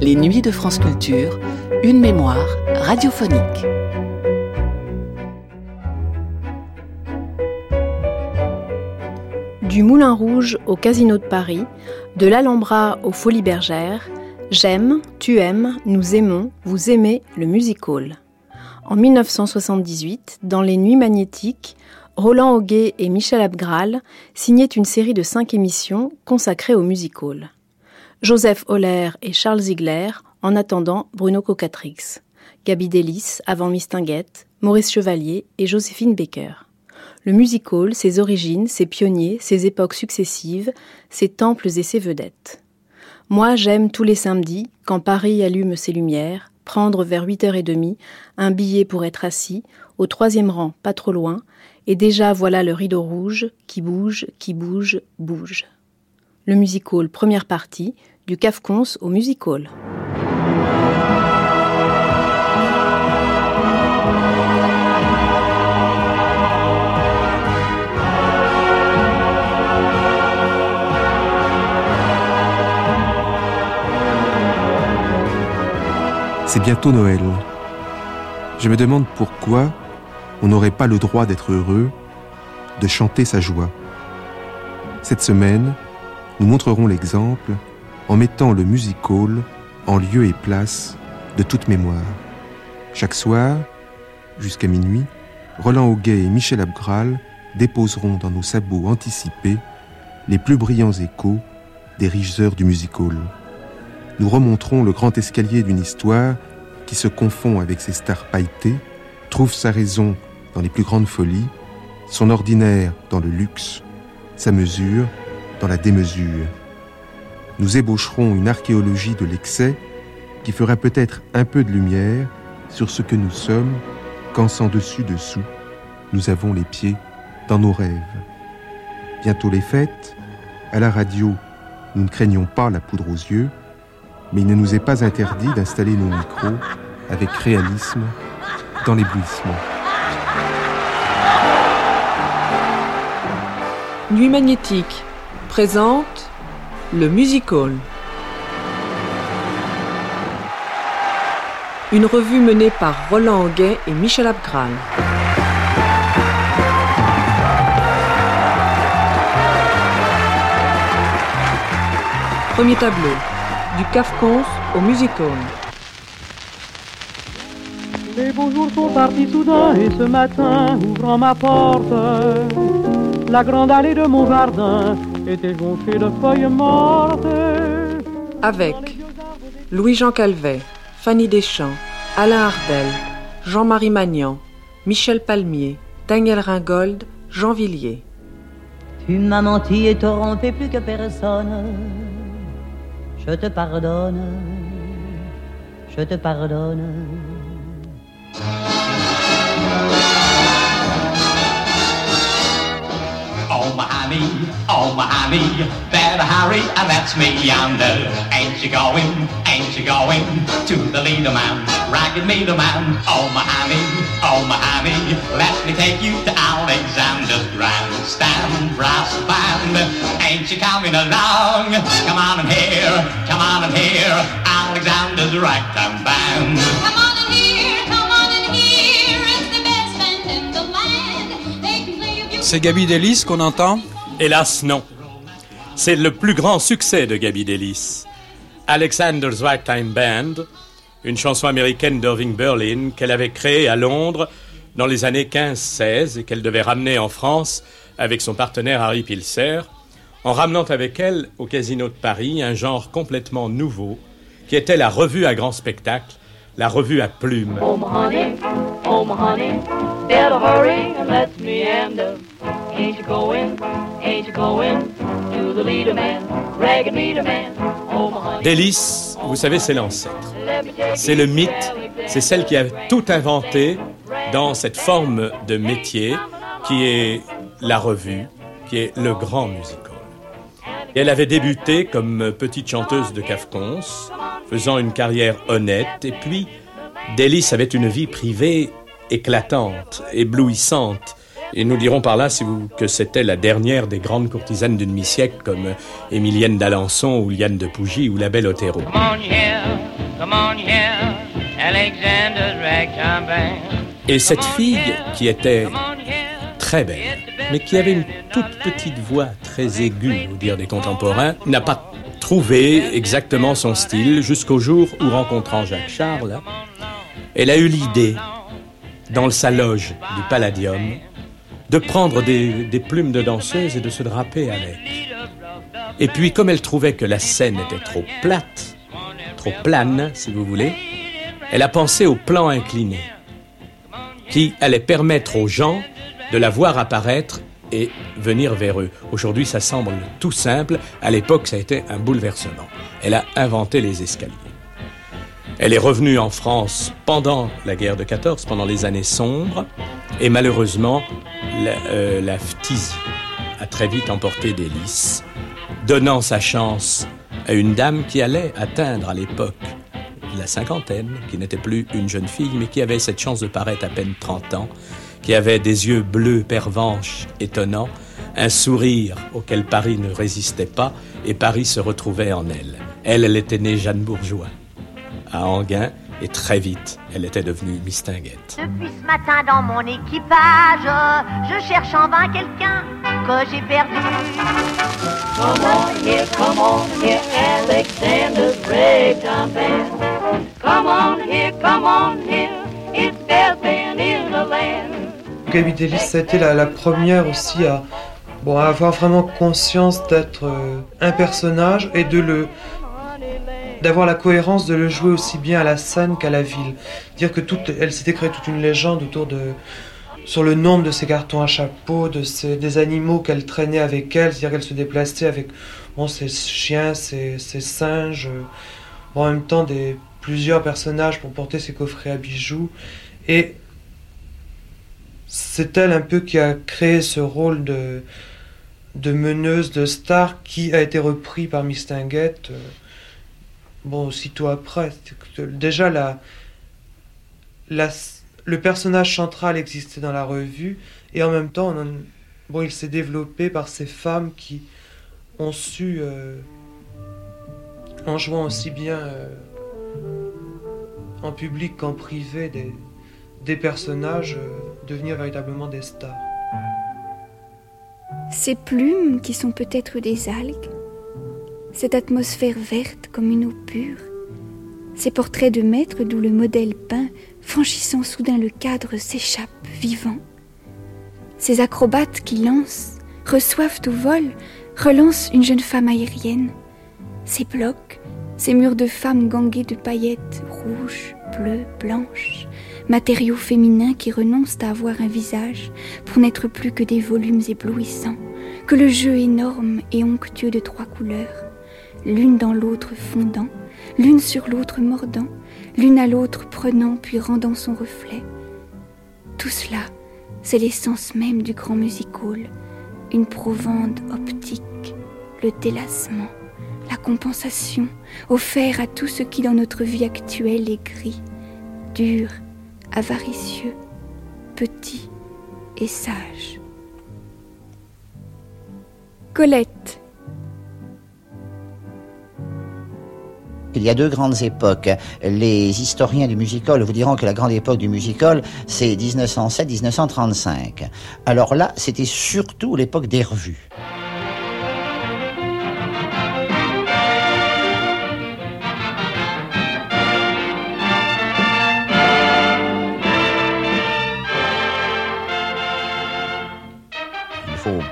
Les nuits de France Culture, une mémoire radiophonique. Du Moulin Rouge au Casino de Paris, de l'Alhambra aux Folies Bergères, j'aime, tu aimes, nous aimons, vous aimez le music hall. En 1978, dans les Nuits magnétiques, Roland Auguet et Michel Abgral signaient une série de cinq émissions consacrées au music hall. Joseph Holler et Charles Ziegler, en attendant Bruno Cocatrix, Gabi Delis avant Mistinguette, Maurice Chevalier et Joséphine Baker. Le music hall, ses origines, ses pionniers, ses époques successives, ses temples et ses vedettes. Moi, j'aime tous les samedis, quand Paris allume ses lumières, prendre vers 8h30 un billet pour être assis, au troisième rang, pas trop loin, et déjà voilà le rideau rouge qui bouge, qui bouge, bouge. Le music hall, première partie, du Cafcons au music hall. C'est bientôt Noël. Je me demande pourquoi on n'aurait pas le droit d'être heureux, de chanter sa joie. Cette semaine, nous montrerons l'exemple en mettant le music hall en lieu et place de toute mémoire. Chaque soir, jusqu'à minuit, Roland Auguet et Michel Abgral déposeront dans nos sabots anticipés les plus brillants échos des riches heures du music hall nous remonterons le grand escalier d'une histoire qui se confond avec ses stars pailletées, trouve sa raison dans les plus grandes folies, son ordinaire dans le luxe, sa mesure dans la démesure. Nous ébaucherons une archéologie de l'excès qui fera peut-être un peu de lumière sur ce que nous sommes quand sans dessus dessous nous avons les pieds dans nos rêves. Bientôt les fêtes, à la radio, nous ne craignons pas la poudre aux yeux, mais il ne nous est pas interdit d'installer nos micros avec réalisme dans l'éblouissement. Nuit magnétique présente le Music Hall. Une revue menée par Roland Anguet et Michel Abgral. Premier tableau du Cafcons au Music Hall. Les beaux jours sont partis soudain et ce matin, ouvrant ma porte, la grande allée de mon jardin était jonchée de feuilles mortes. Avec Louis-Jean Calvet, Fanny Deschamps, Alain Ardel, Jean-Marie Magnan, Michel Palmier, Daniel Ringold, Jean Villiers. Tu m'as menti et trompé plus que personne je te pardonne, je te pardonne. Oh my honey, oh my honey, better hurry, and that's me yonder. Ain't you going, ain't you going to the leader man, ragged meter man? Oh my honey, oh my honey, let me take you to Alexander's grandstand brass band. Ain't you coming along? Come on and here, come on and here, Alexander's ragtime band. C'est Gabi Delis qu'on entend Hélas, non. C'est le plus grand succès de Gabi Delis. Alexander's Ragtime Band, une chanson américaine d'Irving Berlin qu'elle avait créée à Londres dans les années 15-16 et qu'elle devait ramener en France avec son partenaire Harry Pilser, en ramenant avec elle au Casino de Paris un genre complètement nouveau qui était la revue à grand spectacle, la revue à plumes. Oh my honey, oh my honey, Ain't you going, ain't you going to the leader man, ragged meter man? My honey. Délice, vous savez, c'est l'ancêtre. C'est le mythe, c'est celle qui a tout inventé dans cette forme de métier qui est la revue, qui est le grand musical. Et elle avait débuté comme petite chanteuse de Cafcons, faisant une carrière honnête, et puis Délice avait une vie privée éclatante, éblouissante, Et nous dirons par là si vous, que c'était la dernière des grandes courtisanes d'une mi-siècle comme Émilienne d'Alençon ou Liane de Pougy ou la belle Otero. Come on here, come on here, Alexander's ragtime band. Et cette fille qui était très belle, mais qui avait une toute petite voix très aiguë, au dire des contemporains, n'a pas trouvé exactement son style jusqu'au jour où, rencontrant Jacques Charles, elle a eu l'idée, dans sa loge du Palladium, de prendre des, plumes de danseuse et de se draper avec. Et puis, comme elle trouvait que la scène était trop plate, trop plane, si vous voulez, elle a pensé au plan incliné, qui allait permettre aux gens de la voir apparaître et venir vers eux. Aujourd'hui, ça semble tout simple. À l'époque, ça a été un bouleversement. Elle a inventé les escaliers. Elle est revenue en France pendant la guerre de 14, pendant les années sombres, et malheureusement, la, euh, phtisie a très vite emporté des lys, donnant sa chance à une dame qui allait atteindre à l'époque la cinquantaine, qui n'était plus une jeune fille, mais qui avait cette chance de paraître à peine 30 ans, qui avait des yeux bleus pervenches étonnants, un sourire auquel Paris ne résistait pas, et Paris se retrouvait en elle. Elle, elle était née Jeanne Bourgeois, à Anguin, et très vite, elle était devenue Mistinguette. Depuis ce matin dans mon équipage, je cherche en vain quelqu'un que j'ai perdu. Come on here, come on here, Alexander's ragtime band. Come on here, come on here, it's their band in the land. Gaby Delis, ça a été la, la première aussi à, bon, à avoir vraiment conscience d'être euh, un personnage et de le d'avoir la cohérence de le jouer aussi bien à la scène qu'à la ville. Dire que toute, elle s'était créée toute une légende autour de sur le nombre de ses cartons à chapeau, de ses, des animaux qu'elle traînait avec elle, c'est-à-dire qu'elle se déplaçait avec bon, ses chiens, ses, singes, en même temps des plusieurs personnages pour porter ses coffrets à bijoux. Et c'est elle un peu qui a créé ce rôle de, de meneuse, de star, qui a été repris par Mistinguette. euh, bon, aussitôt après. Déjà, le personnage central existait dans la revue, et en même temps, il s'est développé par ces femmes qui ont su, euh, en jouant aussi bien euh, en public qu'en privé, des, des personnages, euh, devenir véritablement des stars. Ces plumes qui sont peut-être des algues, cette atmosphère verte comme une eau pure, ces portraits de maîtres d'où le modèle peint, franchissant soudain le cadre, s'échappe vivant, ces acrobates qui lancent, reçoivent au vol, relancent une jeune femme aérienne, ces blocs, ces murs de femmes ganguées de paillettes rouges, bleues, blanches, matériaux féminins qui renoncent à avoir un visage pour n'être plus que des volumes éblouissants, que le jeu énorme et onctueux de trois couleurs, l'une dans l'autre fondant, l'une sur l'autre mordant, l'une à l'autre prenant puis rendant son reflet. Tout cela, c'est l'essence même du grand music hall, une provende optique, le délassement, la compensation, offert à tout ce qui dans notre vie actuelle est gris, dur, avaricieux, petit et sage. Colette, Il y a deux grandes époques. Les historiens du musical vous diront que la grande époque du musical, c'est 1907-1935. Alors là, c'était surtout l'époque des revues.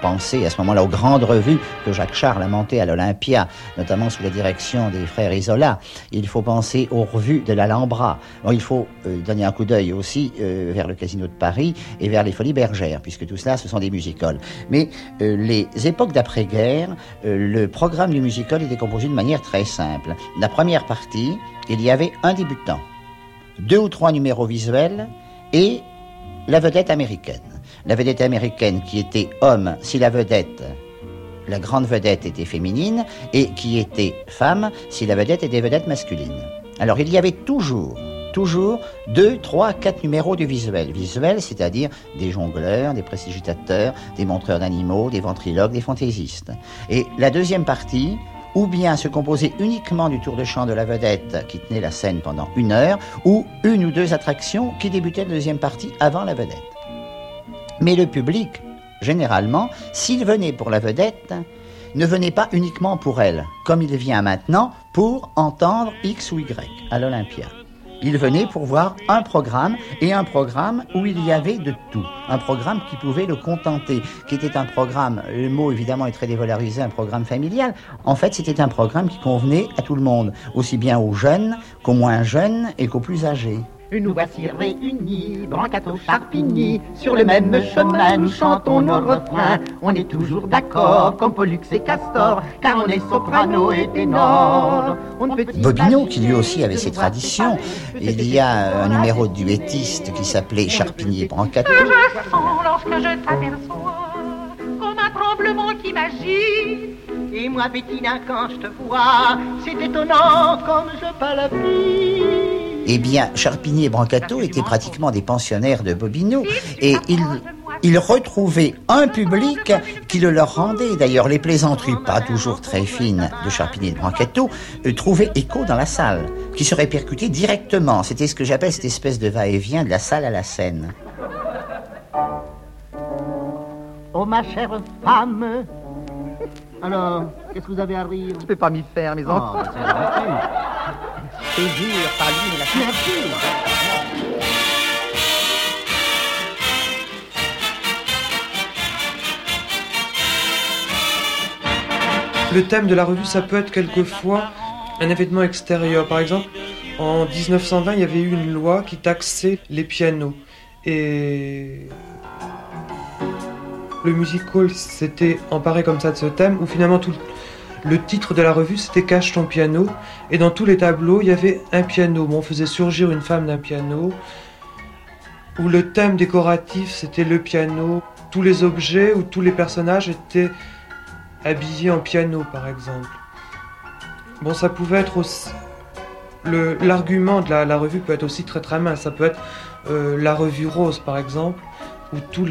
Penser à ce moment-là aux grandes revues que Jacques Charles a montées à l'Olympia, notamment sous la direction des frères Isola. Il faut penser aux revues de l'Alhambra. Bon, il faut euh, donner un coup d'œil aussi euh, vers le Casino de Paris et vers les Folies Bergères, puisque tout cela, ce sont des music-halls. Mais euh, les époques d'après-guerre, le programme du music-hall était composé de manière très simple. La première partie, il y avait un débutant, deux ou trois numéros visuels et la vedette américaine. La vedette américaine qui était homme si la vedette, la grande vedette était féminine, et qui était femme si la vedette était vedette masculine. Alors il y avait toujours toujours deux, trois, quatre numéros de visuel. Visuel, c'est-à-dire des jongleurs, des prestigitateurs, des montreurs d'animaux, des ventriloques, des fantaisistes. Et la deuxième partie, ou bien se composait uniquement du tour de chant de la vedette qui tenait la scène pendant une heure, ou une ou deux attractions qui débutaient la deuxième partie avant la vedette. Mais le public, généralement, s'il venait pour la vedette, ne venait pas uniquement pour elle, comme il vient maintenant pour entendre X ou Y à l'Olympia. Il venait pour voir un programme et un programme où il y avait de tout. Un programme qui pouvait le contenter, qui était un programme, le mot évidemment est très dévalorisé, un programme familial. En fait, c'était un programme qui convenait à tout le monde, aussi bien aux jeunes qu'aux moins jeunes et qu'aux plus âgés. Nous voici réunis, Brancato Charpigny, sur le même chemin, nous chantons nos refrains. On est toujours d'accord, comme Pollux et Castor, car on est soprano et ténor. On ne peut Bobino, qui lui aussi avait ses traditions, il y a un numéro de duettiste qui s'appelait Charpigny et Brancato. Je sens lorsque je t'aperçois, comme un tremblement qui m'agite. Et moi, Bettina, quand je te vois, c'est étonnant comme je palpite. Eh bien, Charpigny et Brancato étaient pratiquement des pensionnaires de Bobino et ils, ils retrouvaient un public qui le leur rendait. D'ailleurs, les plaisanteries, pas toujours très fines, de Charpigny et de Brancato euh, trouvaient écho dans la salle, qui se répercutait directement. C'était ce que j'appelle cette espèce de va-et-vient de la salle à la scène. Oh, ma chère femme. Alors, qu'est-ce que vous avez à rire? Je peux pas m'y faire, mes enfants. C'est Le thème de la revue, ça peut être quelquefois un événement extérieur. Par exemple, en 1920, il y avait eu une loi qui taxait les pianos. Et le musical s'était emparé comme ça de ce thème, où finalement tout le titre de la revue c'était Cache ton piano. Et dans tous les tableaux, il y avait un piano. On faisait surgir une femme d'un piano. Où le thème décoratif c'était le piano. Tous les objets ou tous les personnages étaient habillés en piano, par exemple. Bon, ça pouvait être aussi. L'argument de la, revue peut être aussi très très mince. Ça peut être euh, la revue rose, par exemple, où tous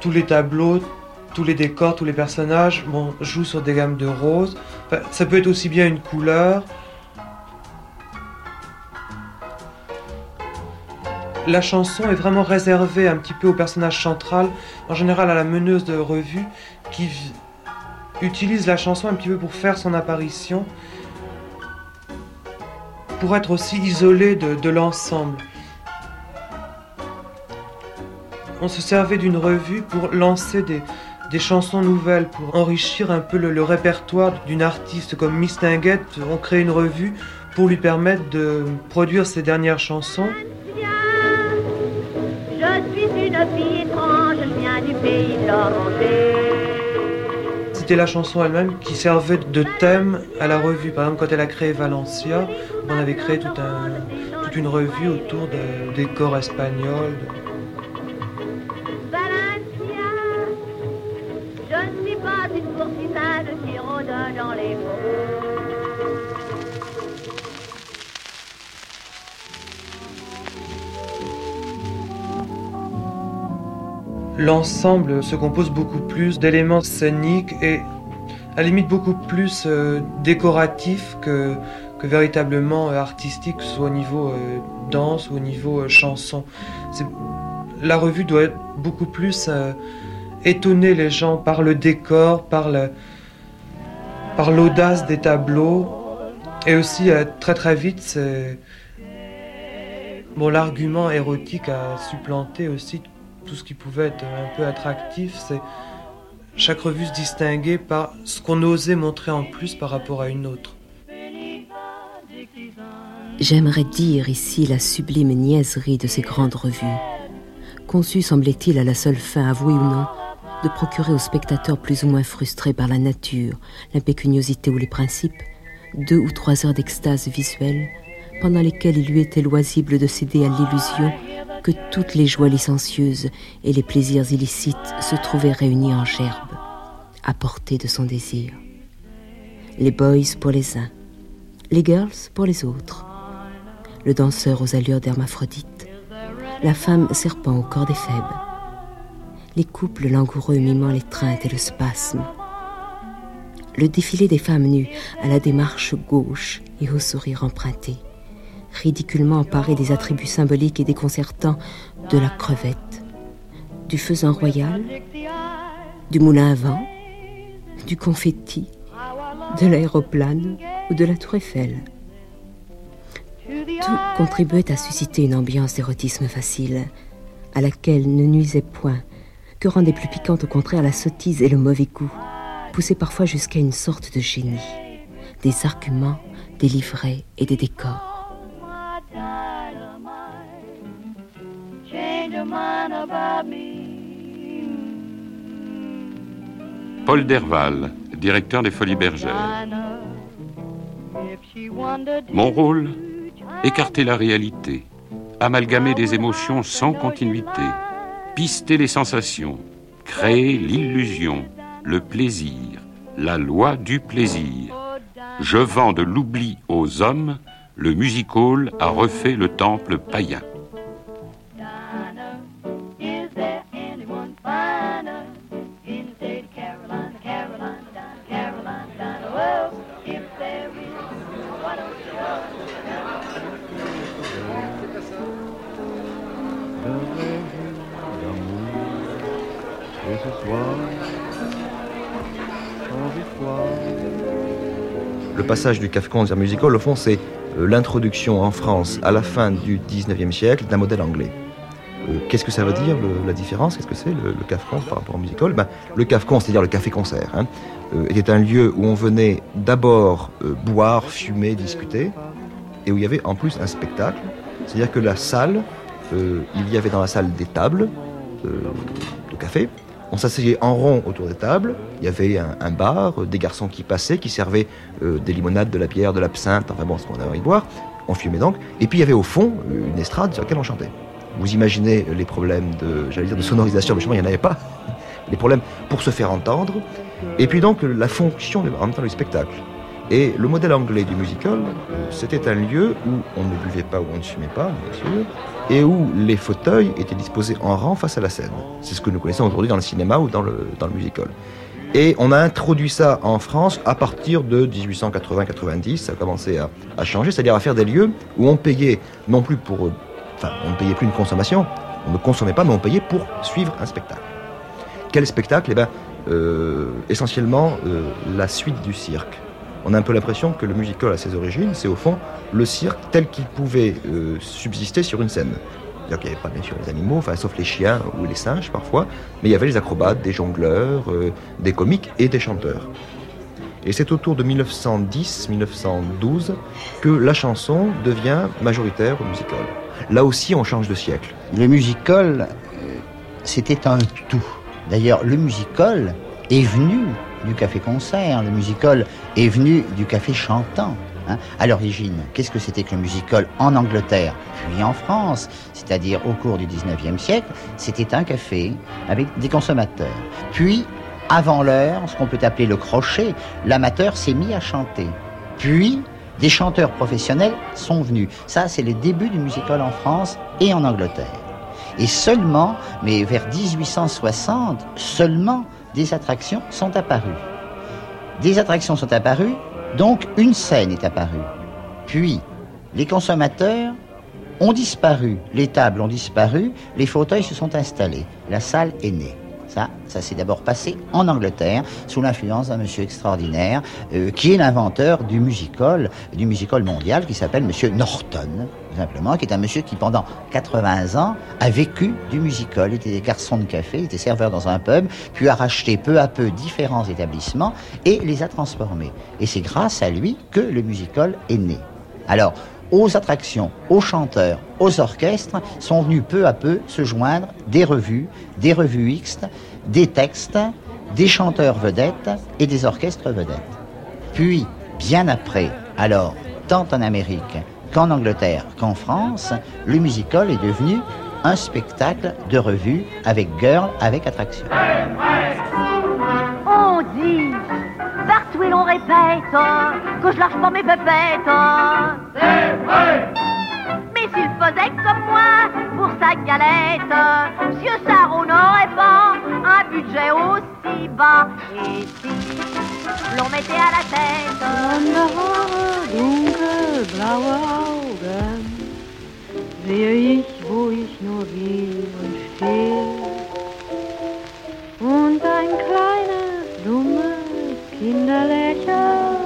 tous les tableaux, tous les décors, tous les personnages bon, jouent sur des gammes de rose. Ça peut être aussi bien une couleur. La chanson est vraiment réservée un petit peu au personnage central, en général à la meneuse de revue, qui utilise la chanson un petit peu pour faire son apparition, pour être aussi isolée de l'ensemble. On se servait d'une revue pour lancer des, des chansons nouvelles, pour enrichir un peu le, le répertoire d'une artiste comme Miss Tinguette. On crée une revue pour lui permettre de produire ses dernières chansons. Je suis une fille étrange, je viens du pays de l'Orangé. C'était la chanson elle-même qui servait de thème à la revue. Par exemple, quand elle a créé Valencia, on avait créé tout un- toute une revue autour de décors espagnols. Valencia, L'ensemble se compose beaucoup plus d'éléments scéniques et à la limite beaucoup plus euh, décoratifs que, véritablement euh, artistiques, soit au niveau euh, danse ou au niveau chanson. La revue doit beaucoup plus étonner les gens par le décor, par l'audace des tableaux et aussi très très vite bon l'argument érotique a supplanté aussi tout ce qui pouvait être un peu attractif, c'est chaque revue se distinguait par ce qu'on osait montrer en plus par rapport à une autre. J'aimerais dire ici la sublime niaiserie de ces grandes revues, conçues, semblait-il, à la seule fin, avouée ou non, de procurer aux spectateurs plus ou moins frustrés par la nature, l'impécuniosité ou les principes, deux ou trois heures d'extase visuelle, pendant lesquelles il lui était loisible de céder à l'illusion que toutes les joies licencieuses et les plaisirs illicites se trouvaient réunis en gerbe, à portée de son désir. Les boys pour les uns, les girls pour les autres. le danseur aux allures d'hermaphrodite, la femme serpent au corps des faibles, les couples langoureux mimant l'étreinte et le spasme, le défilé des femmes nues à la démarche gauche et au sourire emprunté, ridiculement emparé des attributs symboliques et déconcertants de la crevette, du faisan royal, du moulin à vent, du confetti, de l'aéroplane ou de la tour Eiffel. Tout contribuait à susciter une ambiance d'érotisme facile, à laquelle ne nuisait point, que rendait plus piquante au contraire la sottise et le mauvais goût, poussés parfois jusqu'à une sorte de génie, des arguments, des livrets et des décors. Paul Derval, directeur des Folies Bergères. Mon rôle Écarter la réalité, amalgamer des émotions sans continuité, pister les sensations, créer l'illusion, le plaisir, la loi du plaisir. Je vends de l'oubli aux hommes, le music hall a refait le temple païen. Le passage du Kafka vers musical, au fond, c'est l'introduction en France, à la fin du 19e siècle, d'un modèle anglais. Euh, Qu'est-ce que ça veut dire, la différence? Qu'est-ce que c'est, le, le Kafka par rapport au musical? Ben, Le Kafka, c'est-à-dire le café-concert, hein, euh, était un lieu où on venait d'abord euh, boire, fumer, discuter, et où il y avait en plus un spectacle. C'est-à-dire que la salle, euh, il y avait dans la salle des tables euh, de café. On s'asseyait en rond autour des tables. Il y avait un, bar, euh, des garçons qui passaient, qui servaient euh, des limonades, de la bière, de l'absinthe, enfin bon, ce qu'on avait envie de boire. On fumait donc. Et puis il y avait au fond euh, une estrade sur laquelle on chantait. Vous imaginez les problèmes de, j'allais de sonorisation, mais justement, il n'y en avait pas. Les problèmes pour se faire entendre. Et puis donc la fonction en même temps du spectacle. Et le modèle anglais du musical, c'était un lieu où on ne buvait pas, où on ne fumait pas, bien sûr, et où les fauteuils étaient disposés en rang face à la scène. C'est ce que nous connaissons aujourd'hui dans le cinéma ou dans le, dans le musical. Et on a introduit ça en France à partir de 1880-90, ça a commencé à, à changer, c'est-à-dire à faire des lieux où on payait non plus pour... euh, Enfin, on ne payait plus une consommation, on ne consommait pas, mais on payait pour suivre un spectacle. Quel spectacle? Eh bien, euh, essentiellement euh, la suite du cirque. On a un peu l'impression que le musical à ses origines, c'est au fond le cirque tel qu'il pouvait euh, subsister sur une scène. Qu'il n'y avait pas bien sûr les animaux, enfin, sauf les chiens ou les singes parfois, mais il y avait les acrobates, des jongleurs, euh, des comiques et des chanteurs. Et c'est autour de 1910-1912 que la chanson devient majoritaire au musical. Là aussi, on change de siècle. Le musical, euh, c'était un tout. D'ailleurs, le musical est venu du café-concert, le musical est venu du café chantant. hein. À l'origine, qu'est-ce que c'était que le musical en Angleterre, puis en France, c'est-à-dire au cours du 19e siècle C'était un café avec des consommateurs. Puis, avant l'heure, ce qu'on peut appeler le crochet, l'amateur s'est mis à chanter. Puis, des chanteurs professionnels sont venus. Ça, c'est le début du musical en France et en Angleterre. Et seulement, mais vers 1860, seulement des attractions sont apparues. Des attractions sont apparues, donc une scène est apparue. Puis, les consommateurs ont disparu, les tables ont disparu, les fauteuils se sont installés, la salle est née. Ça, ça s'est d'abord passé en Angleterre, sous l'influence d'un monsieur extraordinaire, euh, qui est l'inventeur du musical, du musical mondial, qui s'appelle monsieur Norton, simplement, qui est un monsieur qui, pendant 80 ans, a vécu du musical. Il était garçon de café, il était serveur dans un pub, puis a racheté peu à peu différents établissements et les a transformés. Et c'est grâce à lui que le musical est né. Alors, aux attractions, aux chanteurs, aux orchestres sont venus peu à peu se joindre des revues, des revues X, des textes, des chanteurs vedettes et des orchestres vedettes. Puis, bien après, alors, tant en Amérique qu'en Angleterre qu'en France, le musical est devenu un spectacle de revue avec girl, avec attraction. On dit, partout et l'on répète, que je lâche pas mes pépettes. C'est vrai faisait comme moi pour sa galette. Monsieur Sarro n'aurait pas un budget aussi bas. Et si l'on mettait à la tête. Sehe ich, wo ich nur gehe und stehe. Und ein kleines, dummes Kinderlächeln,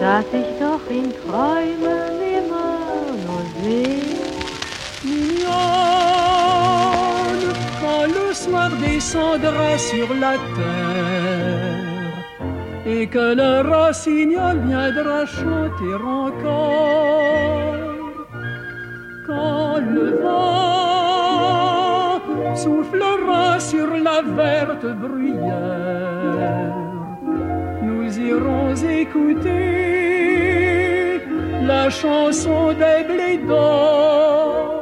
das ich doch in Träumen immer quand le soir descendra sur la terre et que le rossignol viendra chanter encore, quand le vent soufflera sur la verte bruyère, nous irons écouter la chanson des.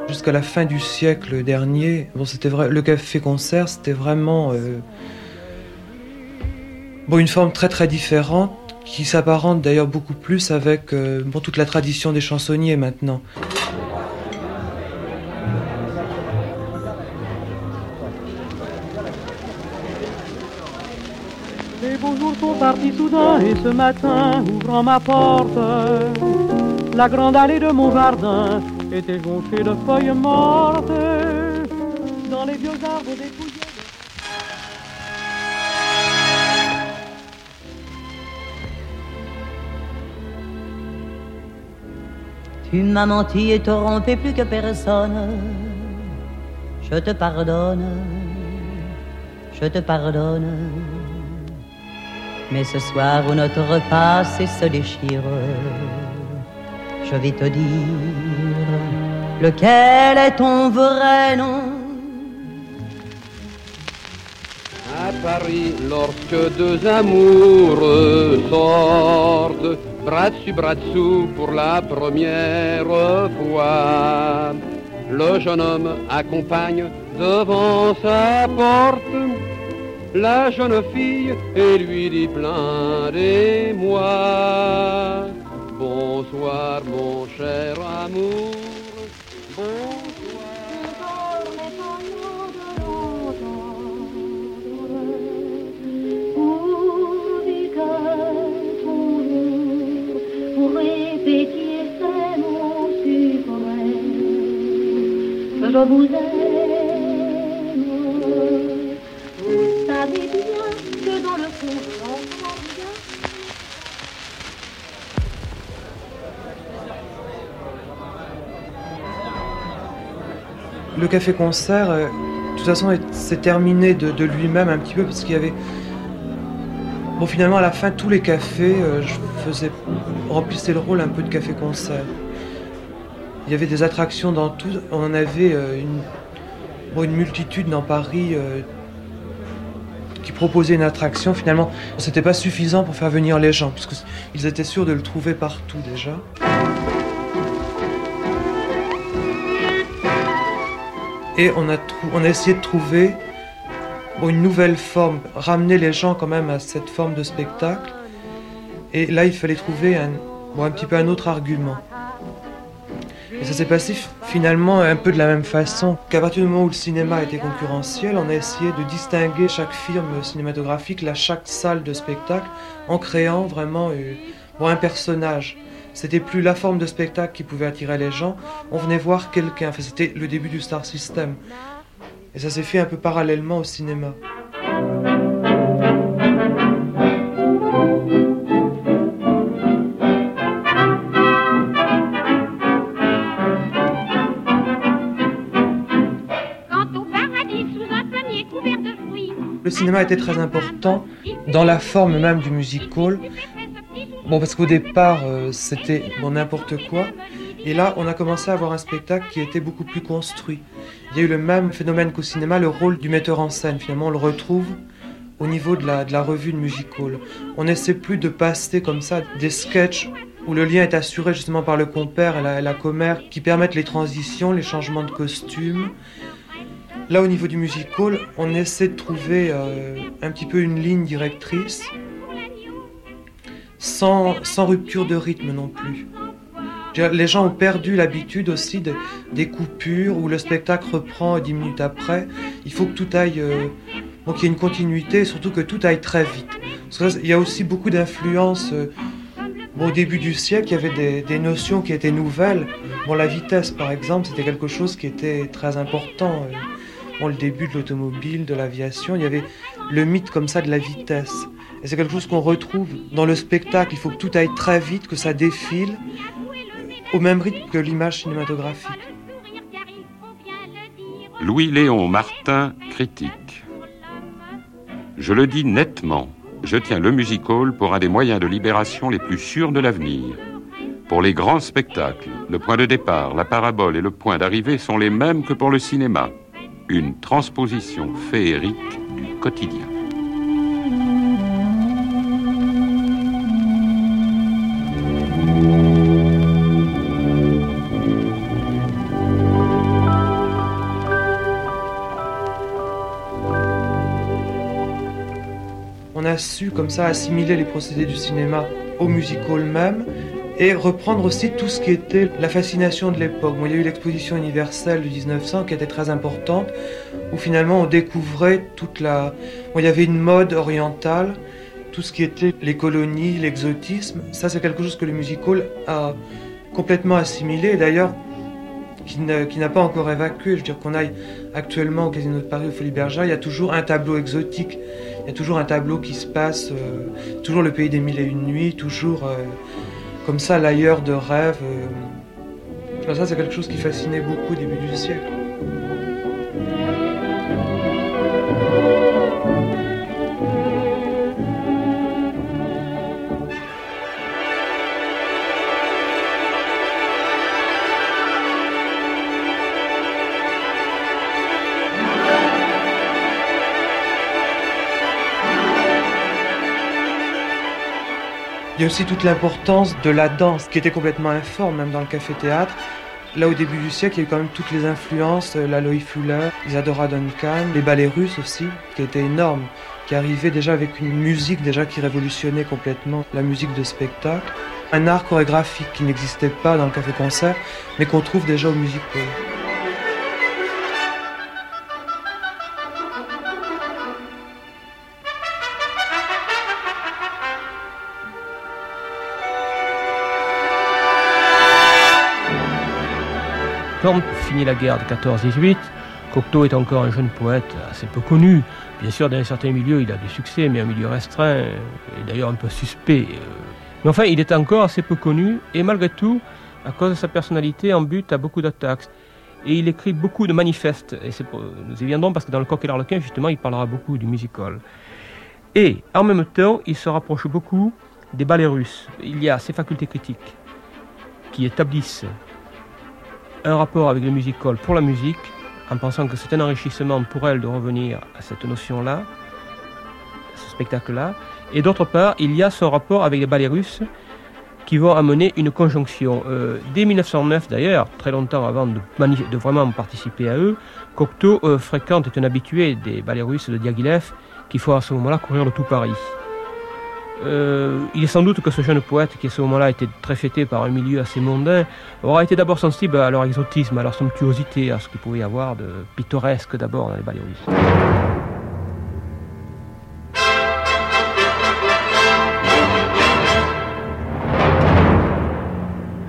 Jusqu'à la fin du siècle dernier, bon, c'était vrai, le café-concert, c'était vraiment euh, bon, une forme très très différente qui s'apparente d'ailleurs beaucoup plus avec euh, bon, toute la tradition des chansonniers maintenant. Les beaux jours sont partis soudain et ce matin, ouvrant ma porte, la grande allée de mon jardin était jonchée de feuilles mortes. Dans les vieux arbres dépouillés. Tu m'as menti et trompé plus que personne. Je te pardonne, je te pardonne. Mais ce soir où notre passé se déchire, je vais te dire lequel est ton vrai nom? À Paris, lorsque deux amoureux sortent, bras dessus, bras dessous, pour la première fois, le jeune homme accompagne devant sa porte la jeune fille et lui dit plein d'émoi. Bonsoir mon cher amour, que je vous aime. Vous savez bien que dans le fond, Le café-concert, euh, de toute façon, est- s'est terminé de, lui-même un petit peu parce qu'il y avait. Bon, finalement, à la fin, tous les cafés, euh, je remplissais le rôle un peu de café-concert. Il y avait des attractions dans tout. On en avait euh, une, multitude dans Paris euh, qui proposait une attraction. Finalement, c'était pas suffisant pour faire venir les gens parce qu'ils étaient sûrs de le trouver partout déjà. Et on a, essayé de trouver une nouvelle forme, ramener les gens quand même à cette forme de spectacle. Et là, il fallait trouver un, un petit peu un autre argument. Et ça s'est passé finalement un peu de la même façon qu'à partir du moment où le cinéma était concurrentiel, on a essayé de distinguer chaque firme cinématographique, là, chaque salle de spectacle, en créant vraiment euh, un personnage. C'était plus la forme de spectacle qui pouvait attirer les gens, on venait voir quelqu'un. Enfin, c'était le début du Star System. Et ça s'est fait un peu parallèlement au cinéma. Le cinéma était très important dans la forme même du musical. Bon, parce qu'au départ, euh, c'était bon, n'importe quoi. Et là, on a commencé à avoir un spectacle qui était beaucoup plus construit. Il y a eu le même phénomène qu'au cinéma, le rôle du metteur en scène. Finalement, on le retrouve au niveau de la, de la revue de musical. On n'essaie plus de passer comme ça des sketchs où le lien est assuré justement par le compère et la, la commère qui permettent les transitions, les changements de costumes. Là, au niveau du musical, on essaie de trouver euh, un petit peu une ligne directrice, sans, sans rupture de rythme non plus. Les gens ont perdu l'habitude aussi de- des coupures où le spectacle reprend dix minutes après. Il faut que tout aille, euh, qu'il y ait une continuité, surtout que tout aille très vite. Il y a aussi beaucoup d'influences. euh, au début du siècle, il y avait des, des notions qui étaient nouvelles. Bon, la vitesse, par exemple, c'était quelque chose qui était très important. euh, Bon, le début de l'automobile, de l'aviation, il y avait le mythe comme ça de la vitesse. Et c'est quelque chose qu'on retrouve dans le spectacle. Il faut que tout aille très vite, que ça défile, au même rythme que l'image cinématographique. Louis-Léon Martin critique. Je le dis nettement, je tiens le music hall pour un des moyens de libération les plus sûrs de l'avenir. Pour les grands spectacles, le point de départ, la parabole et le point d'arrivée sont les mêmes que pour le cinéma. Une transposition féerique du quotidien. On a su comme ça assimiler les procédés du cinéma au music hall même et reprendre aussi tout ce qui était la fascination de l'époque. Il y a eu l'exposition universelle de 1900 qui était très importante, où finalement on découvrait toute la... Bon, il y avait une mode orientale, tout ce qui était les colonies, l'exotisme. Ça, c'est quelque chose que le music hall a complètement assimilé. D'ailleurs, qui n'a pas encore évacué. Je veux dire qu'on aille actuellement au Casino de Paris, au Folie Bergère, il y a toujours un tableau exotique. Il y a toujours un tableau qui se passe, euh, toujours le pays des mille et une nuits, toujours euh, comme ça l'ailleurs de rêve. euh. Ça, c'est quelque chose qui fascinait beaucoup au début du siècle. Il y a aussi toute l'importance de la danse, qui était complètement informe, même dans le café-théâtre. Là, au début du siècle, il y a eu quand même toutes les influences, euh, la Loïc Fuller, Isadora Duncan, les ballets russes aussi, qui étaient énormes, qui arrivaient déjà avec une musique déjà qui révolutionnait complètement la musique de spectacle. Un art chorégraphique qui n'existait pas dans le café-concert, mais qu'on trouve déjà au music finit la guerre de 14-18, Cocteau est encore un jeune poète assez peu connu. Bien sûr, dans certains milieux, il a du succès, mais un milieu restreint, et d'ailleurs un peu suspect. Mais enfin, il est encore assez peu connu, et malgré tout, à cause de sa personnalité, en but à beaucoup d'attaques. Et il écrit beaucoup de manifestes, et nous y viendrons parce que dans le Coq et l'Arlequin, justement, il parlera beaucoup du musical. Et en même temps, il se rapproche beaucoup des ballets russes. Il y a ces facultés critiques qui établissent un rapport avec le music hall pour la musique, en pensant que c'est un enrichissement pour elle de revenir à cette notion-là, ce spectacle-là. Et d'autre part, il y a son rapport avec les ballets russes qui vont amener une conjonction. Euh, dès 1909 d'ailleurs, très longtemps avant de, de vraiment participer à eux, Cocteau euh, fréquente, est un habitué des ballets russes de Diaghilev, qui faut à ce moment-là courir le tout Paris. Euh, il est sans doute que ce jeune poète, qui à ce moment-là était très fêté par un milieu assez mondain, aura été d'abord sensible à leur exotisme, à leur somptuosité, à ce qu'il pouvait y avoir de pittoresque d'abord dans les russes.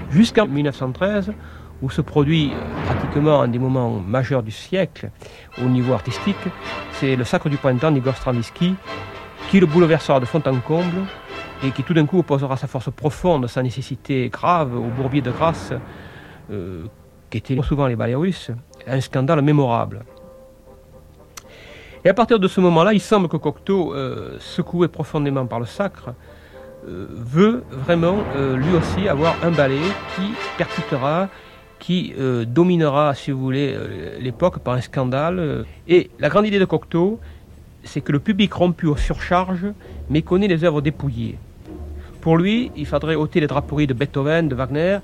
Jusqu'en 1913, où se produit euh, pratiquement un des moments majeurs du siècle au niveau artistique, c'est le Sacre du Printemps d'Igor Stravinsky, qui le bouleversera de fond en comble et qui tout d'un coup opposera sa force profonde, sa nécessité grave au bourbier de grâce, euh, qui étaient souvent les ballets russes, un scandale mémorable. Et à partir de ce moment-là, il semble que Cocteau, euh, secoué profondément par le sacre, euh, veut vraiment euh, lui aussi avoir un ballet qui percutera, qui dominera, si vous voulez, l'époque par un scandale. Et la grande idée de Cocteau, c'est que le public rompu aux surcharges méconnaît les œuvres dépouillées. Pour lui, il faudrait ôter les draperies de Beethoven, de Wagner,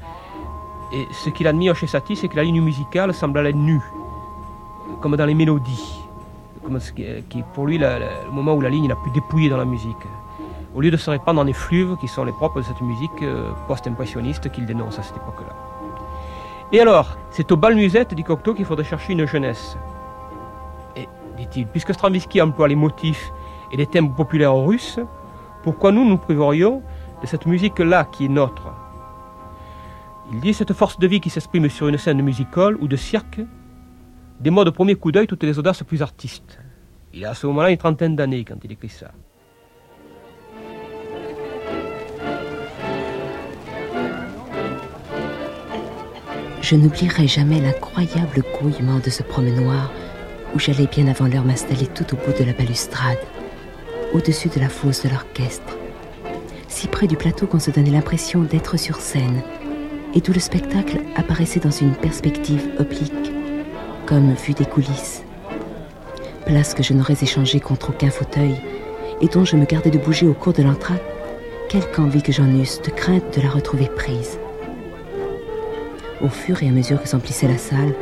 et ce qu'il admire chez Satie, c'est que la ligne musicale semble aller nue, comme dans les mélodies, comme ce qui, est pour lui le moment où la ligne est la plus dépouillée dans la musique. au lieu de se répandre dans les fluves qui sont les propres de cette musique euh, post-impressionniste qu'il dénonce à cette époque-là. Et alors, c'est au bal musette, dit Cocteau, qu'il faudrait chercher une jeunesse. Puisque Stravinsky emploie les motifs et les thèmes populaires russes, pourquoi nous nous priverions de cette musique-là qui est notre? Il dit cette force de vie qui s'exprime sur une scène de musical ou de cirque, des mots de premier coup d'œil toutes les audaces plus artistes. Il a à ce moment-là une trentaine d'années quand il écrit ça. Je n'oublierai jamais l'incroyable grouillement de ce promenoir où j'allais bien avant l'heure m'installer tout au bout de la balustrade, au-dessus de la fosse de l'orchestre, si près du plateau qu'on se donnait l'impression d'être sur scène, et d'où le spectacle apparaissait dans une perspective oblique, comme vue des coulisses. Place que je n'aurais échangée contre aucun fauteuil, et dont je me gardais de bouger au cours de l'entracte, quelque envie que j'en eusse de crainte de la retrouver prise. Au fur et à mesure que s'emplissait la salle,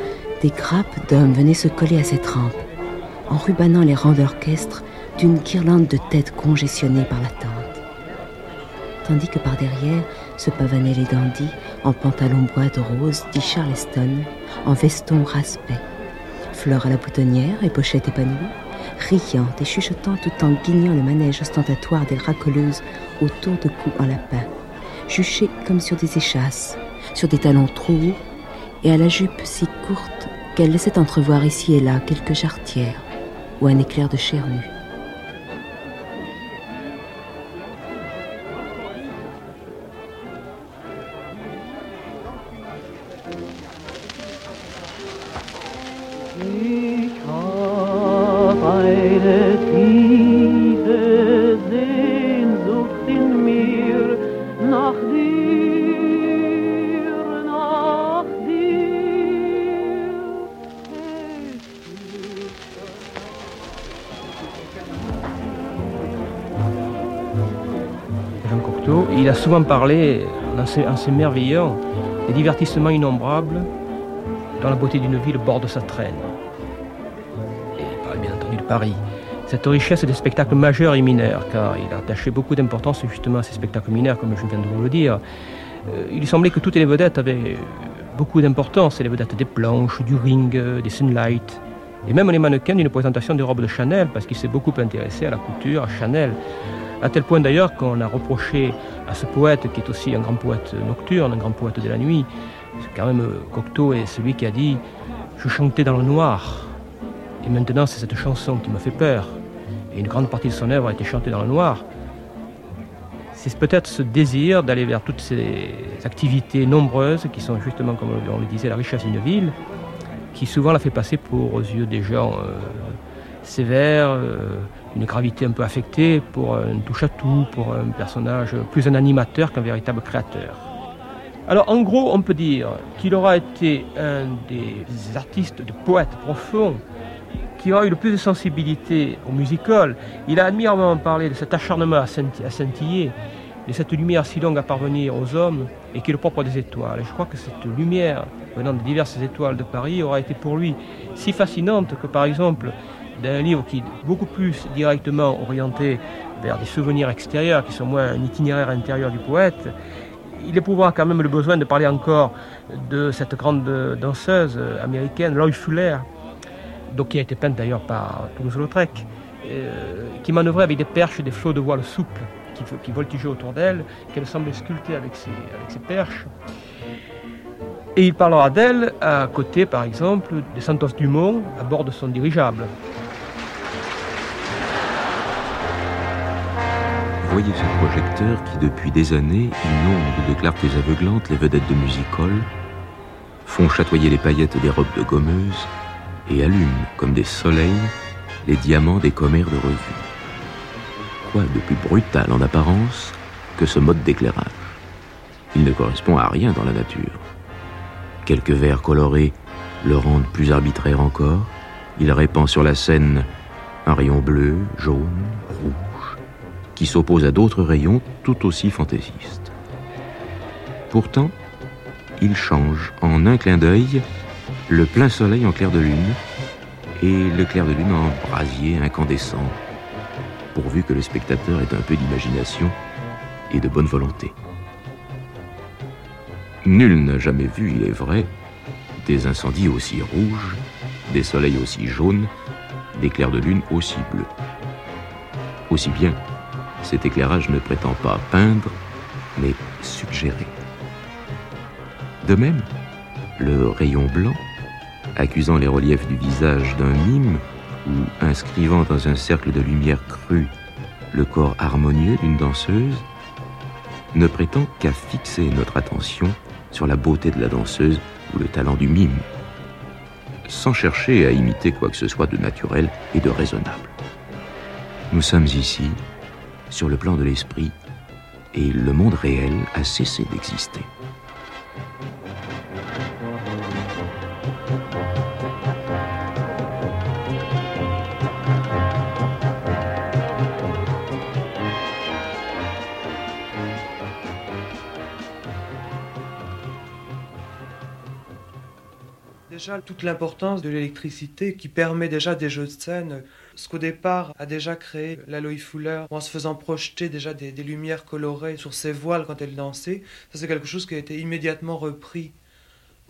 des grappes d'hommes venaient se coller à cette rampe, en rubanant les rangs de l'orchestre d'une guirlande de têtes congestionnées par l'attente. Tandis que par derrière se pavanaient les dandys en pantalon bois de rose dit Charleston, en veston raspé, fleurs à la boutonnière et pochettes épanouies, riantes et chuchotant tout en guignant le manège ostentatoire des racoleuses autour de cou en lapin, juchées comme sur des échasses, sur des talons trop hauts et à la jupe si courte qu'elle laissait entrevoir ici et là quelques jarretières ou un éclair de chair nue. Souvent parlé, en s'é- en s'émerveillant, des divertissements innombrables dans la beauté d'une ville borde sa traîne. Et bien entendu de Paris. Cette richesse des spectacles majeurs et mineurs, car il a attaché beaucoup d'importance justement à ces spectacles mineurs, comme je viens de vous le dire. Euh, il semblait que toutes les vedettes avaient beaucoup d'importance, les vedettes des planches, du ring, euh, des sunlight, et même les mannequins d'une présentation de robes de Chanel, parce qu'il s'est beaucoup intéressé à la couture, à Chanel. À tel point d'ailleurs qu'on a reproché à ce poète, qui est aussi un grand poète nocturne, un grand poète de la nuit, quand même euh, Cocteau est celui qui a dit Je chantais dans le noir. Et maintenant, c'est cette chanson qui me fait peur. Et une grande partie de son œuvre a été chantée dans le noir. C'est peut-être ce désir d'aller vers toutes ces activités nombreuses qui sont justement, comme on le disait, la richesse d'une ville, qui souvent la fait passer pour, aux yeux des gens euh, sévères, euh, une gravité un peu affectée, pour un touche-à-tout, pour un personnage plus un animateur qu'un véritable créateur. Alors en gros, on peut dire qu'il aura été un des artistes, de poètes profonds, qui aura eu le plus de sensibilité au musical. Il a admirablement parlé de cet acharnement à scintiller, de cette lumière si longue à parvenir aux hommes, et qui est le propre des étoiles. Et je crois que cette lumière venant de diverses étoiles de Paris aura été pour lui si fascinante que par exemple, d'un livre qui est beaucoup plus directement orienté vers des souvenirs extérieurs, qui sont moins un itinéraire intérieur du poète, il éprouvera quand même le besoin de parler encore de cette grande danseuse américaine, Lloyd Fuller, donc qui a été peinte d'ailleurs par Toulouse-Lautrec, euh, qui manœuvrait avec des perches et des flots de voile souples qui, voltigeaient autour d'elle, qu'elle semblait sculpter avec ses perches. Et il parlera d'elle à côté, par exemple, de Santos Dumont à bord de son dirigeable. Voyez ce projecteur qui, depuis des années, inonde de clartés aveuglantes les vedettes de music-hall, font chatoyer les paillettes des robes de gommeuses et allume, comme des soleils, les diamants des commères de revue. Quoi de plus brutal en apparence que ce mode d'éclairage? Il ne correspond à rien dans la nature. Quelques verres colorés le rendent plus arbitraire encore. Il répand sur la scène un rayon bleu, jaune, qui s'oppose à d'autres rayons tout aussi fantaisistes. Pourtant, il change en un clin d'œil le plein soleil en clair de lune et le clair de lune en brasier incandescent, pourvu que le spectateur ait un peu d'imagination et de bonne volonté. Nul n'a jamais vu, il est vrai, des incendies aussi rouges, des soleils aussi jaunes, des clairs de lune aussi bleus. Aussi bien, cet éclairage ne prétend pas peindre, mais suggérer. De même, le rayon blanc, accusant les reliefs du visage d'un mime, ou inscrivant dans un cercle de lumière crue le corps harmonieux d'une danseuse, ne prétend qu'à fixer notre attention sur la beauté de la danseuse ou le talent du mime, sans chercher à imiter quoi que ce soit de naturel et de raisonnable. Nous sommes ici, sur le plan de l'esprit, et le monde réel a cessé d'exister. Déjà, toute l'importance de l'électricité qui permet déjà des jeux de scène, ce qu'au départ a déjà créé Laloy Fuller, en se faisant projeter déjà des, des lumières colorées sur ses voiles quand elle dansait, ça c'est quelque chose qui a été immédiatement repris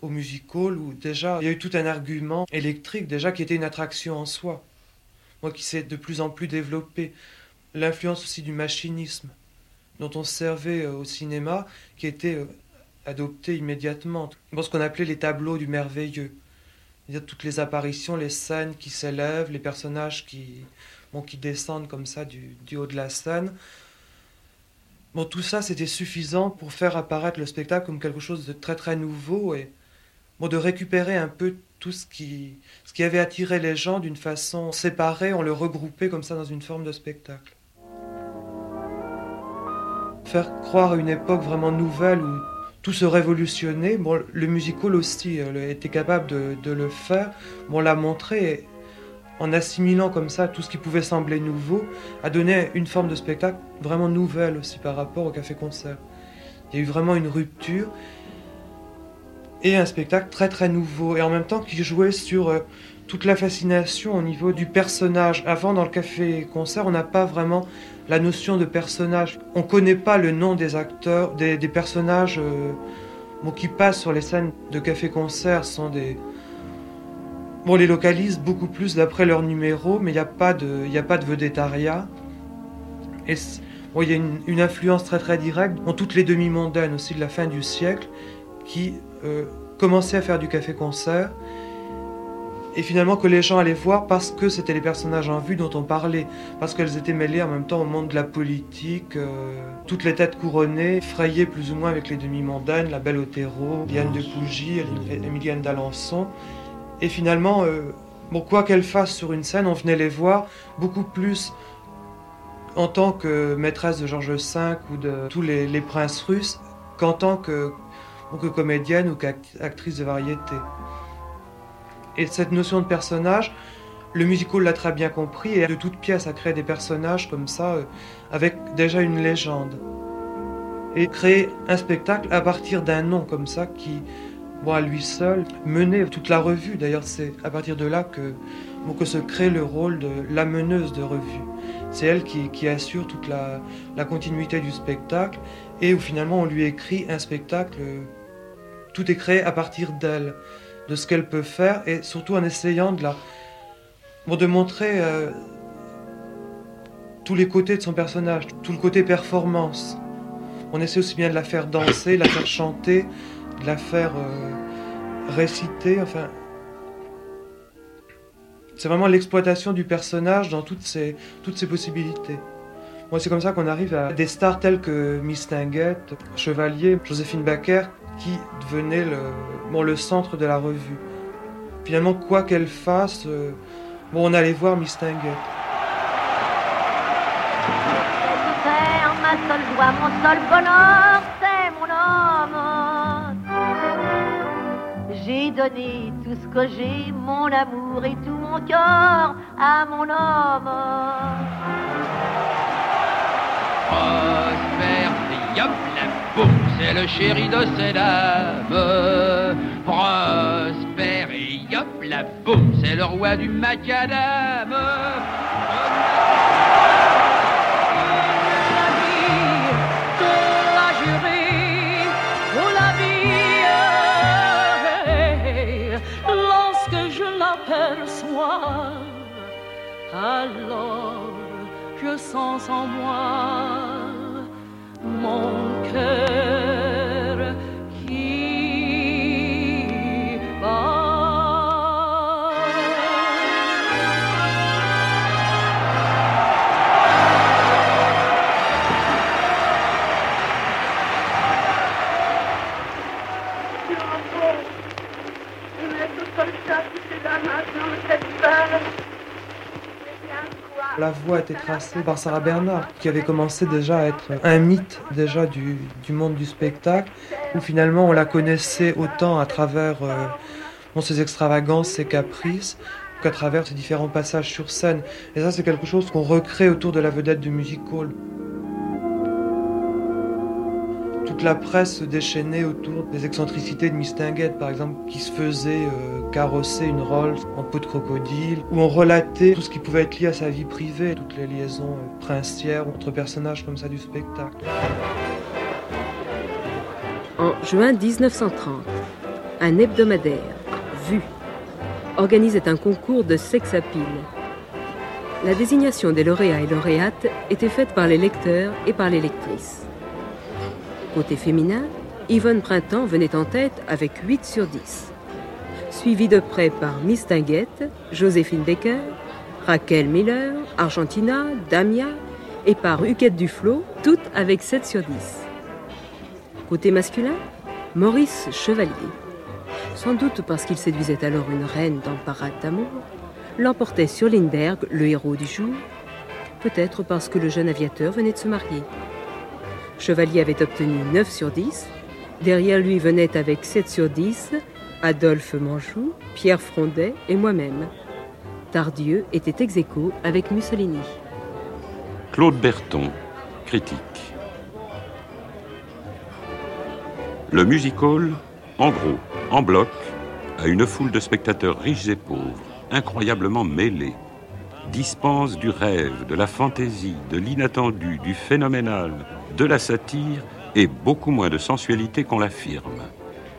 au musical où déjà il y a eu tout un argument électrique déjà qui était une attraction en soi. Moi qui s'est de plus en plus développé. L'influence aussi du machinisme dont on se servait euh, au cinéma qui était euh, adopté immédiatement. Bon, ce qu'on appelait les tableaux du merveilleux. Toutes les apparitions, les scènes qui s'élèvent, les personnages qui, bon, qui descendent comme ça du, du haut de la scène. Bon, tout ça, c'était suffisant pour faire apparaître le spectacle comme quelque chose de très très nouveau et bon, de récupérer un peu tout ce qui, ce qui avait attiré les gens d'une façon séparée, on le regroupait comme ça dans une forme de spectacle. Faire croire à une époque vraiment nouvelle où tout se révolutionnait. Bon, le musical aussi euh, était capable de, le faire. Bon, on l'a montré en assimilant comme ça tout ce qui pouvait sembler nouveau, a donné une forme de spectacle vraiment nouvelle aussi par rapport au café-concert. Il y a eu vraiment une rupture et un spectacle très très nouveau et en même temps qui jouait sur euh, toute la fascination au niveau du personnage. Avant dans le café-concert, on n'a pas vraiment la notion de personnage. On ne connaît pas le nom des acteurs, des, personnages euh, qui passent sur les scènes de café-concert sont des... Bon, on les localise beaucoup plus d'après leur numéro, mais il n'y a pas de, y a pas de vedettariat. Il y a une, une, influence très très directe dans toutes les demi-mondaines aussi de la fin du siècle qui euh, commençaient à faire du café-concert et finalement que les gens allaient voir parce que c'était les personnages en vue dont on parlait, parce qu'elles étaient mêlées en même temps au monde de la politique, euh, toutes les têtes couronnées, frayées plus ou moins avec les demi-mondaines, la belle Otero, Diane de Pougy, Emilienne d'Alençon. Et finalement, euh, bon, quoi qu'elles fassent sur une scène, on venait les voir beaucoup plus en tant que maîtresse de Georges V ou de tous les, princes russes qu'en tant que, que comédienne ou qu'actrice de variété. Et cette notion de personnage, le musical l'a très bien compris et de toute pièce a créé des personnages comme ça, euh, avec déjà une légende. Et créer un spectacle à partir d'un nom comme ça qui, bon, à lui seul, menait toute la revue. D'ailleurs, c'est à partir de là que, se crée le rôle de la meneuse de revue. C'est elle qui, assure toute la, la, continuité du spectacle et où finalement on lui écrit un spectacle. Tout est créé à partir d'elle de ce qu'elle peut faire et surtout en essayant de la bon, de montrer euh, tous les côtés de son personnage, tout le côté performance. On essaie aussi bien de la faire danser, de la faire chanter, de la faire euh, réciter, enfin c'est vraiment l'exploitation du personnage dans toutes ses, toutes ses possibilités. Moi, c'est comme ça qu'on arrive à des stars telles que Miss Tinguette, Chevalier, Joséphine Baker, qui devenait le, bon, le centre de la revue. Finalement, quoi qu'elle fasse, euh, bon, on allait voir Miss Tinguette. ma seule joie, mon seul bonheur, c'est mon homme. J'ai donné tout ce que j'ai, mon amour et tout mon cœur à mon homme. Prosper, boum, c'est le chéri de ces dames, prospère et la boue. C'est le roi du macadam. Comme la vie, il de la jury de la vie. Lorsque je l'appelle soif, alors je sens en moi. Mon cœur La voix a été tracée par Sarah Bernard, qui avait commencé déjà à être un mythe déjà du, monde du spectacle, où finalement on la connaissait autant à travers euh, ses extravagances, ses caprices, qu'à travers ses différents passages sur scène. Et ça, c'est quelque chose qu'on recrée autour de la vedette du music hall. Toute la presse se déchaînait autour des excentricités de Miss Tinguette, par exemple, qui se faisait euh, carrosser une Rolls en peau de crocodile, où on relatait tout ce qui pouvait être lié à sa vie privée, toutes les liaisons euh, princières entre personnages comme ça du spectacle. En juin 1930, un hebdomadaire, Vue, organisait un concours de sex appeal. La désignation des lauréats et lauréates était faite par les lecteurs et par les lectrices. Côté féminin, Yvonne Printemps venait en tête avec 8 sur 10. Suivie de près par Miss Tinguette, Joséphine Baker, Raquel Miller, Argentina, Damia et par Huguette Duflo, toutes avec 7 sur 10. Côté masculin, Maurice Chevalier. Sans doute parce qu'il séduisait alors une reine dans Parade d'amour, l'emportait sur Lindbergh, le héros du jour, peut-être parce que le jeune aviateur venait de se marier. Chevalier avait obtenu 9 sur 10. Derrière lui venaient avec 7 sur 10 Adolphe Manchou, Pierre Frondet et moi-même. Tardieu était ex aequo avec Mussolini. Claude Berton, critique. Le music hall, en gros, en bloc, a une foule de spectateurs riches et pauvres, incroyablement mêlés, dispense du rêve, de la fantaisie, de l'inattendu, du phénoménal, de la satire et beaucoup moins de sensualité qu'on l'affirme.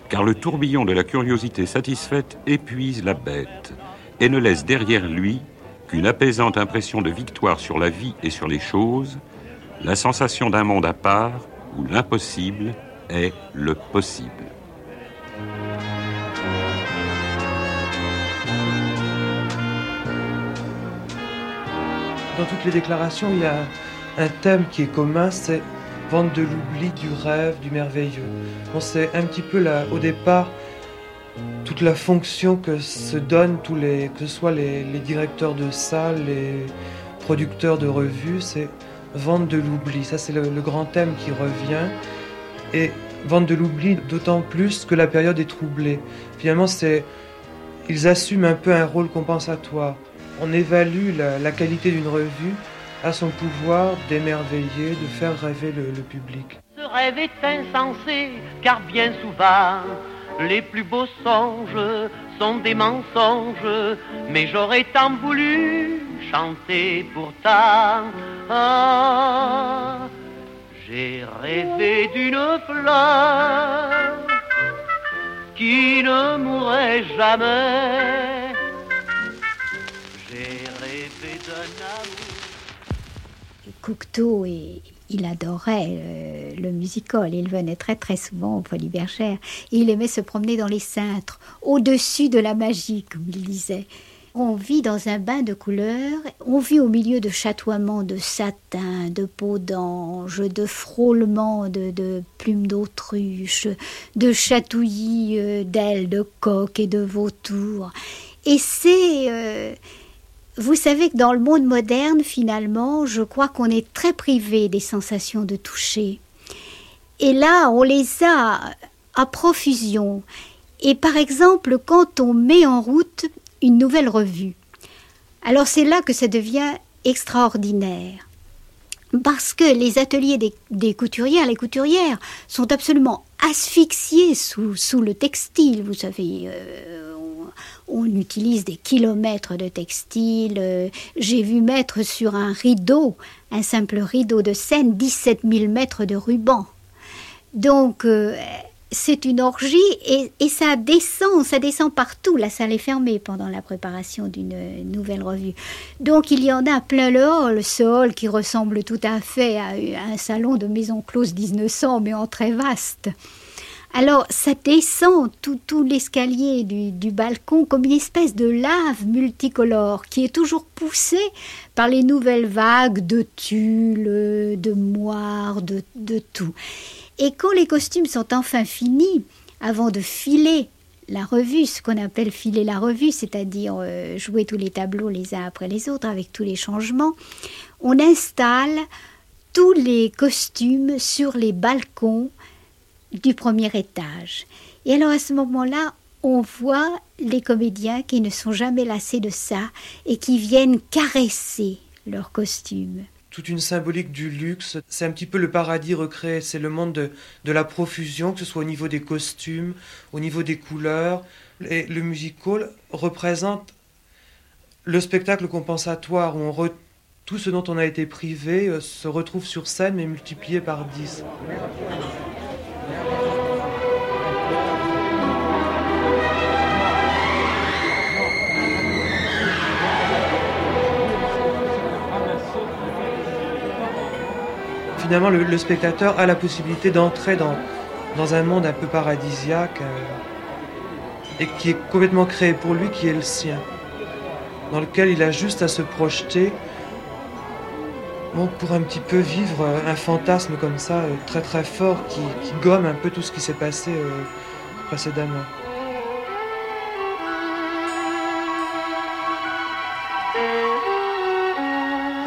Car le tourbillon de la curiosité satisfaite épuise la bête et ne laisse derrière lui qu'une apaisante impression de victoire sur la vie et sur les choses, la sensation d'un monde à part où l'impossible est le possible. Dans toutes les déclarations, il y a un thème qui est commun, c'est vente de l'oubli, du rêve, du merveilleux. On sait un petit peu là, au départ, toute la fonction que se donnent tous les, que ce soit les, directeurs de salles, les producteurs de revues, c'est vente de l'oubli. Ça, c'est le, grand thème qui revient. Et vente de l'oubli d'autant plus que la période est troublée. Finalement, c'est ils assument un peu un rôle compensatoire. On évalue la qualité d'une revue à son pouvoir d'émerveiller, de faire rêver le, le public. Ce rêve est insensé, car bien souvent, les plus beaux songes sont des mensonges. Mais j'aurais tant voulu chanter pourtant. Ah, j'ai rêvé d'une fleur qui ne mourrait jamais. J'ai rêvé d'un amour. Cocteau, et, il adorait euh, le musical. Il venait très très souvent au Folies Bergère. Et il aimait se promener dans les cintres, au-dessus de la magie, comme il disait. On vit dans un bain de couleurs, on vit au milieu de chatoiements de satin, de peau d'ange, de frôlements de, plumes d'autruche, de chatouillis euh, d'ailes de coq et de vautours. Et c'est... euh, vous savez que dans le monde moderne, finalement, je crois qu'on est très privé des sensations de toucher. Et là, on les a à profusion. Et par exemple, quand on met en route une nouvelle revue, alors c'est là que ça devient extraordinaire. Parce que les ateliers des, couturières, les couturières, sont absolument asphyxiés sous, sous le textile. Vous savez, euh, on, utilise des kilomètres de textile. euh, J'ai vu mettre sur un rideau, un simple rideau de scène, 17 000 mètres de ruban. Donc, euh, c'est une orgie et, ça descend, ça descend partout. La salle est fermée pendant la préparation d'une euh, nouvelle revue. Donc il y en a plein le hall, ce hall qui ressemble tout à fait à, à un salon de maison close 1900, mais en très vaste. Alors ça descend tout, l'escalier du, du balcon comme une espèce de lave multicolore qui est toujours poussée par les nouvelles vagues de tulle, de moire, de, de tout. Et quand les costumes sont enfin finis, avant de filer la revue, ce qu'on appelle filer la revue, c'est-à-dire euh, jouer tous les tableaux les uns après les autres avec tous les changements, on installe tous les costumes sur les balcons du premier étage. Et alors à ce moment-là, on voit les comédiens qui ne sont jamais lassés de ça et qui viennent caresser leurs costumes. toute une symbolique du luxe. C'est un petit peu le paradis recréé. C'est le monde de, la profusion, que ce soit au niveau des costumes, au niveau des couleurs. Et le music hall représente le spectacle compensatoire où on re- tout ce dont on a été privé euh, se retrouve sur scène mais multiplié par 10. Finalement, le, spectateur a la possibilité d'entrer dans, dans un monde un peu paradisiaque euh, et qui est complètement créé pour lui, qui est le sien, dans lequel il a juste à se projeter pour un petit peu vivre euh, un fantasme comme ça, euh, très très fort, qui, gomme un peu tout ce qui s'est passé euh, précédemment.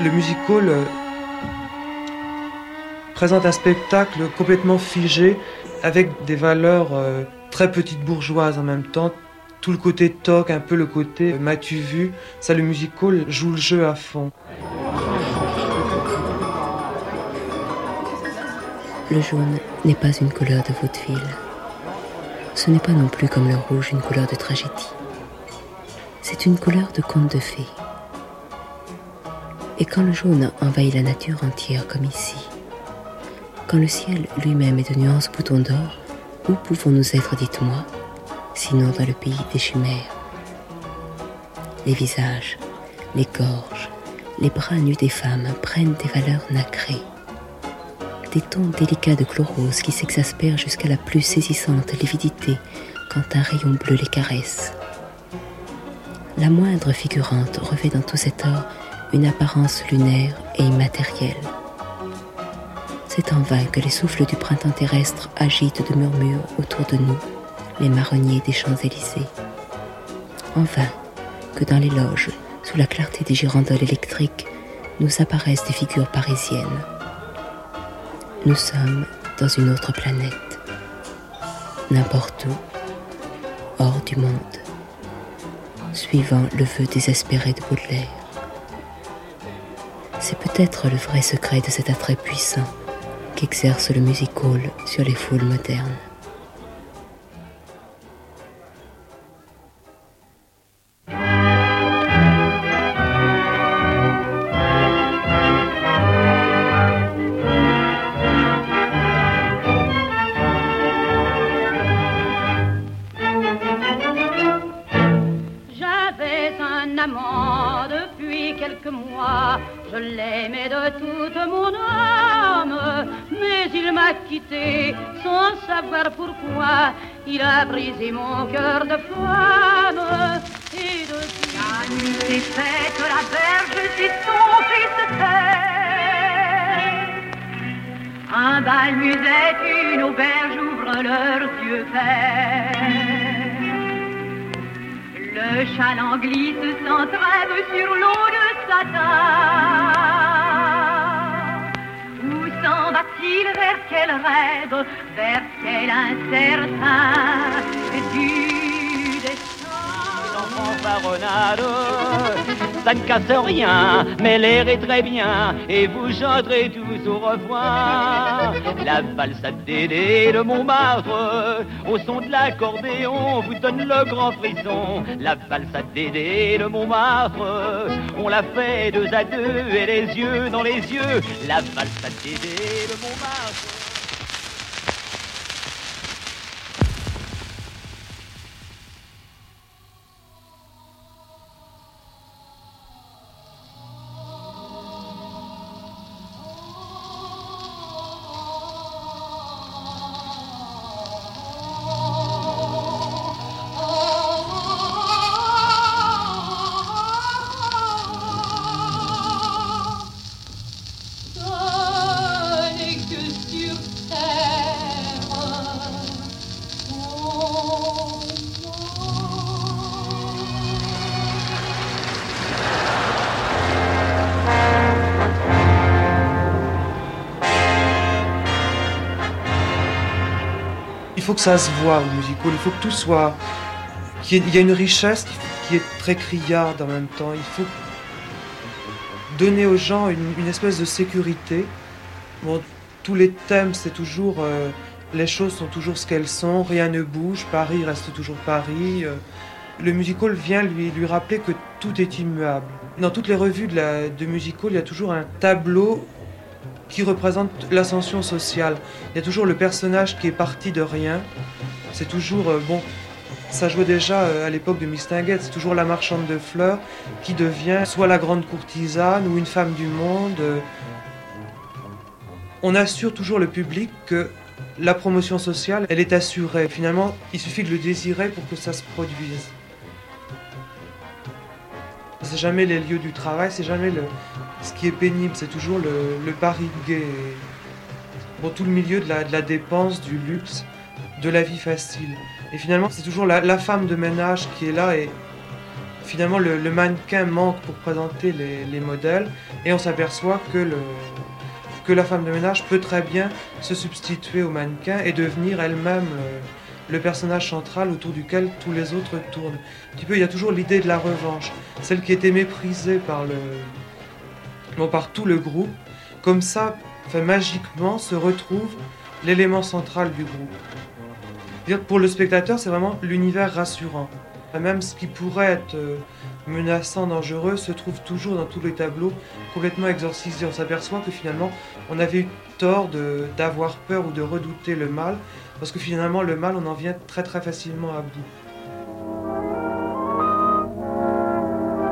Le music hall euh, présente un spectacle complètement figé avec des valeurs très petites bourgeoises en même temps. Tout le côté toc, un peu le côté m'as-tu vu, ça le music hall joue le jeu à fond. Le jaune n'est pas une couleur de vaudeville. Ce n'est pas non plus comme le rouge une couleur de tragédie. C'est une couleur de conte de fées. Et quand le jaune envahit la nature entière comme ici, quand le ciel lui-même est de nuances boutons d'or, où pouvons-nous être, dites-moi, sinon dans le pays des chimères? Les visages, les gorges, les bras nus des femmes prennent des valeurs nacrées des tons délicats de chlorose qui s'exaspèrent jusqu'à la plus saisissante lividité quand un rayon bleu les caresse. La moindre figurante revêt dans tout cet or une apparence lunaire et immatérielle. C'est en vain que les souffles du printemps terrestre agitent de murmures autour de nous les marronniers des Champs-Élysées. En vain que dans les loges, sous la clarté des girandoles électriques, nous apparaissent des figures parisiennes. Nous sommes dans une autre planète, n'importe où, hors du monde, suivant le vœu désespéré de Baudelaire. C'est peut-être le vrai secret de cet attrait puissant qu'exerce le music hall sur les foules modernes. Je l'aimais de toute mon âme, mais il m'a quitté sans savoir pourquoi. Il a brisé mon cœur de femme. Et depuis la nuit est faite, la berge si son fils terre. Un bal musette, une auberge ouvre leurs yeux verts. Le chaland glisse sans trêve sur l'eau de Où s'en va-t-il? Vers quel rêve, vers quel incertain? Du destin. Fanfaronnade. Ça ne casse rien, mais l'air est très bien, et vous chanterez tous au revoir. La valse Dédé de Montmartre, au son de l'accordéon, vous donne le grand frisson. La valse Dédé de Montmartre, on la fait deux à deux, et les yeux dans les yeux. La valse Dédé de Montmartre. Ça se voit au musical, il faut que tout soit... qu'il y ait une richesse qui est très criarde en même temps. Il faut donner aux gens une, espèce de sécurité. Tous les thèmes, c'est toujours... Euh, les choses sont toujours ce qu'elles sont, rien ne bouge, Paris reste toujours Paris. Euh. le musical vient lui, lui rappeler que tout est immuable. Dans toutes les revues de musical, il y a toujours un tableau qui représente l'ascension sociale. Il y a toujours le personnage qui est parti de rien. C'est toujours, euh, bon, ça jouait déjà euh, à l'époque de Mistinguett, c'est toujours la marchande de fleurs qui devient soit la grande courtisane ou une femme du monde. On assure toujours le public que la promotion sociale, elle est assurée. Finalement, il suffit de le désirer pour que ça se produise. C'est jamais les lieux du travail, c'est jamais le, ce qui est pénible, c'est toujours le, le pari gay. Pour tout le milieu de la, dépense, du luxe, de la vie facile. Et finalement, c'est toujours la, femme de ménage qui est là et finalement le, mannequin manque pour présenter les, les modèles et on s'aperçoit que la femme de ménage peut très bien se substituer au mannequin et devenir elle-même euh, le, personnage central autour duquel tous les autres tournent. Il y a toujours l'idée de la revanche, celle qui était méprisée par le, non, par tout le groupe. Comme ça, enfin, magiquement, se retrouve l'élément central du groupe. Pour le spectateur, c'est vraiment l'univers rassurant. Même ce qui pourrait être euh, menaçant, dangereux, se trouve toujours dans tous les tableaux complètement exorcisé. On s'aperçoit que finalement, on avait eu tort d'avoir peur ou de redouter le mal, parce que finalement, le mal, on en vient très très facilement à bout.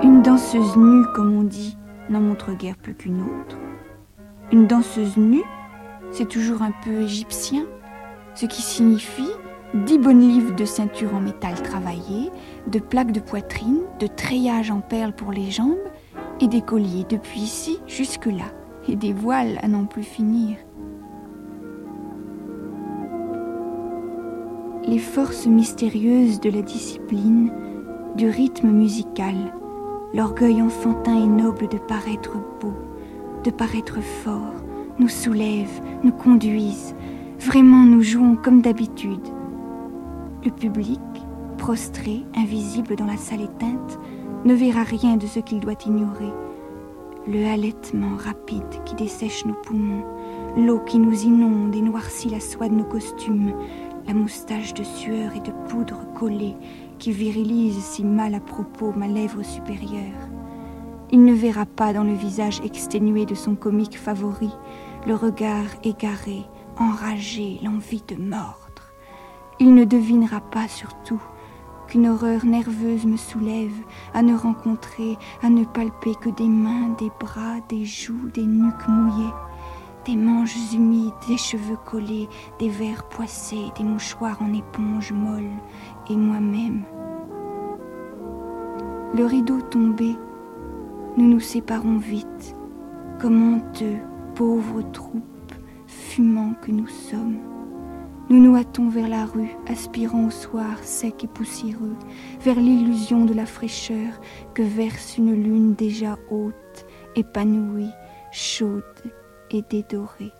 Une danseuse nue, comme on dit, n'en montre guère plus qu'une autre. Une danseuse nue, c'est toujours un peu égyptien, ce qui signifie dix bonnes livres de ceinture en métal travaillé, de plaques de poitrine, de treillage en perles pour les jambes, et des colliers depuis ici jusque-là, et des voiles à n'en plus finir. Les forces mystérieuses de la discipline, du rythme musical, l'orgueil enfantin et noble de paraître beau, de paraître fort, nous soulèvent, nous conduisent. Vraiment, nous jouons comme d'habitude. Le public, prostré, invisible dans la salle éteinte, ne verra rien de ce qu'il doit ignorer. Le halètement rapide qui dessèche nos poumons, l'eau qui nous inonde et noircit la soie de nos costumes, la moustache de sueur et de poudre collée qui virilise si mal à propos ma lèvre supérieure. Il ne verra pas dans le visage exténué de son comique favori le regard égaré, enragé, l'envie de mordre. Il ne devinera pas surtout qu'une horreur nerveuse me soulève à ne rencontrer, à ne palper que des mains, des bras, des joues, des nuques mouillées, des manches humides, des cheveux collés, des verres poissés, des mouchoirs en éponge molle, et moi-même. Le rideau tombé, nous nous séparons vite, comme honteux, pauvres troupes, fumants que nous sommes. Nous nous hâtons vers la rue, aspirant au soir sec et poussiéreux, vers l'illusion de la fraîcheur que verse une lune déjà haute, épanouie, chaude et dédorée.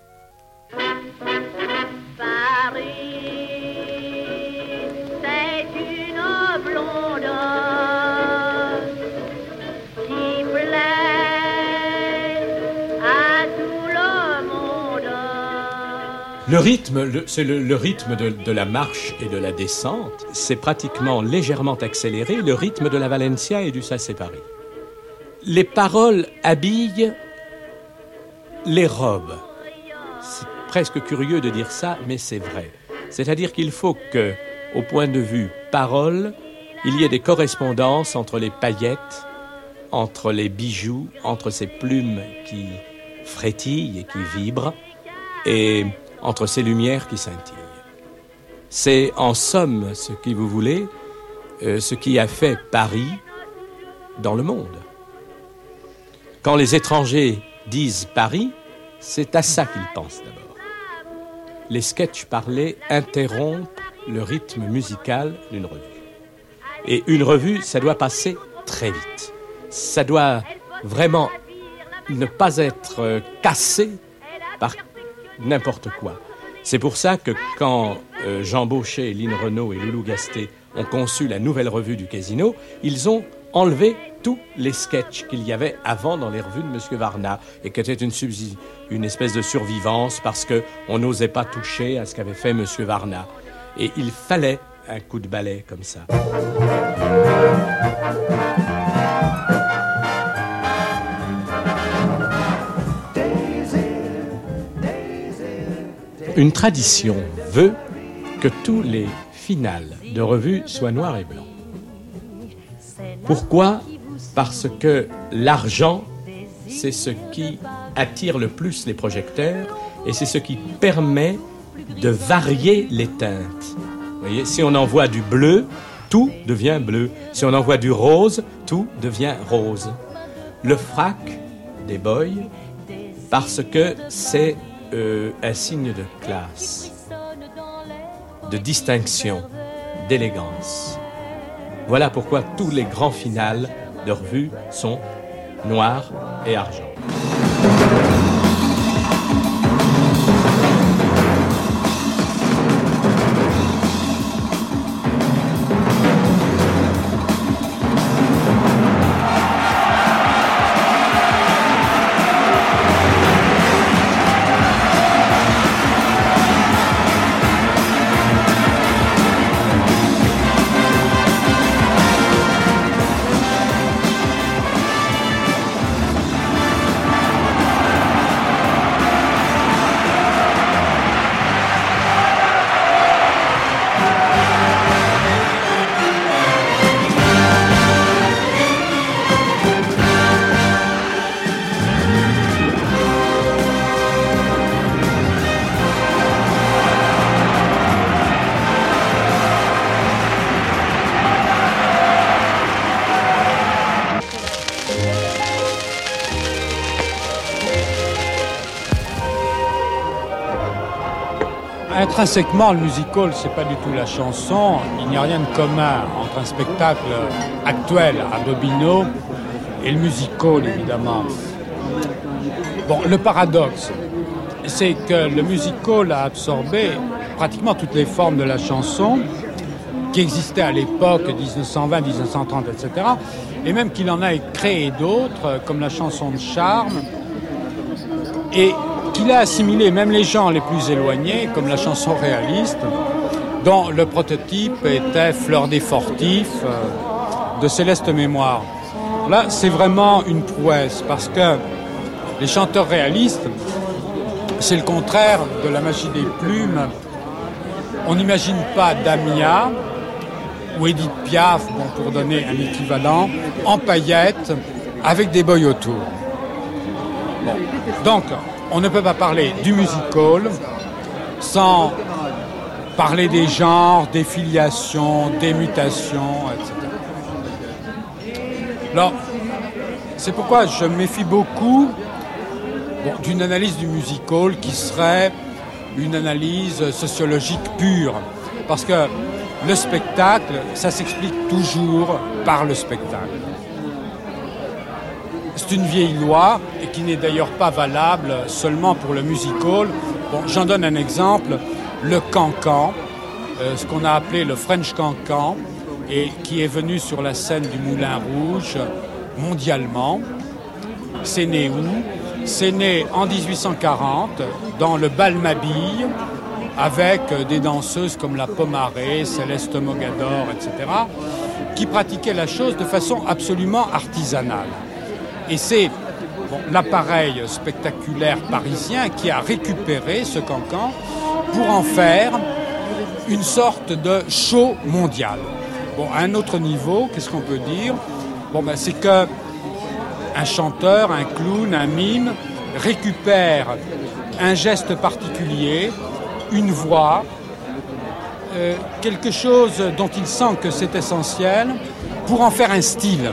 Le rythme, c'est le, rythme de, la marche et de la descente. C'est pratiquement légèrement accéléré, le rythme de la Valencia et du Sassé Paris. Les paroles habillent les robes. C'est presque curieux de dire ça, mais c'est vrai. C'est-à-dire qu'il faut que, au point de vue parole, il y ait des correspondances entre les paillettes, entre les bijoux, entre ces plumes qui frétillent et qui vibrent, et entre ces lumières qui scintillent. C'est en somme ce qui vous voulez, euh, ce qui a fait Paris dans le monde. Quand les étrangers disent Paris, c'est à ça qu'ils pensent d'abord. Les sketchs parlés interrompent le rythme musical d'une revue. Et une revue, ça doit passer très vite. Ça doit vraiment ne pas être cassé par n'importe quoi. C'est pour ça que quand euh, Jean Baucher, Lynn Renault et Loulou Gasté ont conçu la nouvelle revue du Casino, ils ont enlevé tous les sketchs qu'il y avait avant dans les revues de M. Varna et qui étaient une, espèce de survivance parce qu'on n'osait pas toucher à ce qu'avait fait M. Varna. Et il fallait un coup de balai comme ça. Une tradition veut que tous les finales de revues soient noirs et blancs. Pourquoi Parce que l'argent, c'est ce qui attire le plus les projecteurs et c'est ce qui permet de varier les teintes. voyez, si on envoie du bleu, tout devient bleu. Si on envoie du rose, tout devient rose. Le frac des boys, parce que c'est euh, un signe de classe, de distinction, d'élégance. Voilà pourquoi tous les grands finales de revue sont noirs et argent. Intrinsèquement, le musical, c'est pas du tout la chanson. Il n'y a rien de commun entre un spectacle actuel à Bobino et le musical, évidemment. Bon, le paradoxe, c'est que le musical a absorbé pratiquement toutes les formes de la chanson qui existaient à l'époque 1920, 1930, etc. Et même qu'il en a créé d'autres, comme la chanson de charme. Et qu'il a assimilé même les gens les plus éloignés, comme la chanson réaliste, dont le prototype était Fleur des Fortifs euh, de Céleste Mémoire. Là, c'est vraiment une prouesse, parce que les chanteurs réalistes, c'est le contraire de la magie des plumes. On n'imagine pas Damia ou Edith Piaf, bon, pour donner un équivalent, en paillettes, avec des boys autour. Donc, on ne peut pas parler du musical sans parler des genres, des filiations, des mutations, etc. Alors, c'est pourquoi je me méfie beaucoup d'une analyse du musical qui serait une analyse sociologique pure. Parce que le spectacle, ça s'explique toujours par le spectacle. C'est une vieille loi et qui n'est d'ailleurs pas valable seulement pour le musical. Bon, j'en donne un exemple, le cancan, euh, ce qu'on a appelé le French cancan, et qui est venu sur la scène du Moulin Rouge mondialement. C'est né où? C'est né en 1840 dans le bal Mabille avec des danseuses comme la Pomaré, Céleste Mogador, etc., qui pratiquaient la chose de façon absolument artisanale. Et c'est l'appareil spectaculaire parisien qui a récupéré ce cancan pour en faire une sorte de show mondial. Bon, à un autre niveau, qu'est-ce qu'on peut dire? Bon, ben, c'est que un chanteur, un clown, un mime récupère un geste particulier, une voix, euh, quelque chose dont il sent que c'est essentiel pour en faire un style.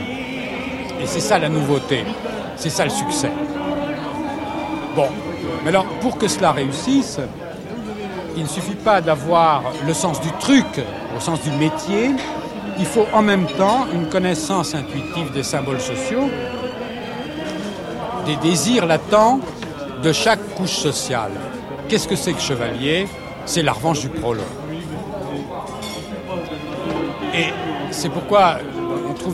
Et c'est ça la nouveauté, c'est ça le succès. Bon, mais alors pour que cela réussisse, il ne suffit pas d'avoir le sens du truc, au sens du métier, il faut en même temps une connaissance intuitive des symboles sociaux, des désirs latents de chaque couche sociale. Qu'est-ce que c'est que chevalier? C'est la revanche du prologue. Et c'est pourquoi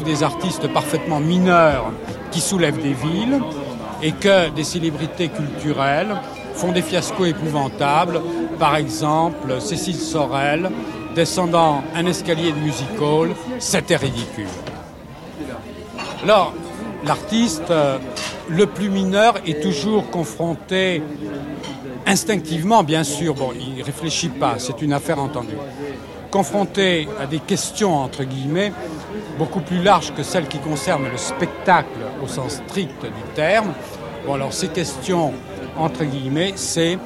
des artistes parfaitement mineurs qui soulèvent des villes et que des célébrités culturelles font des fiascos épouvantables. Par exemple, Cécile Sorel descendant un escalier de music hall, c'était ridicule. Alors, l'artiste euh, le plus mineur est toujours confronté instinctivement, bien sûr, bon, il ne réfléchit pas, c'est une affaire entendue, confronté à des questions, entre guillemets, beaucoup plus larges que celles qui concernent le spectacle au sens strict du terme. Bon, alors ces questions, entre guillemets, c'est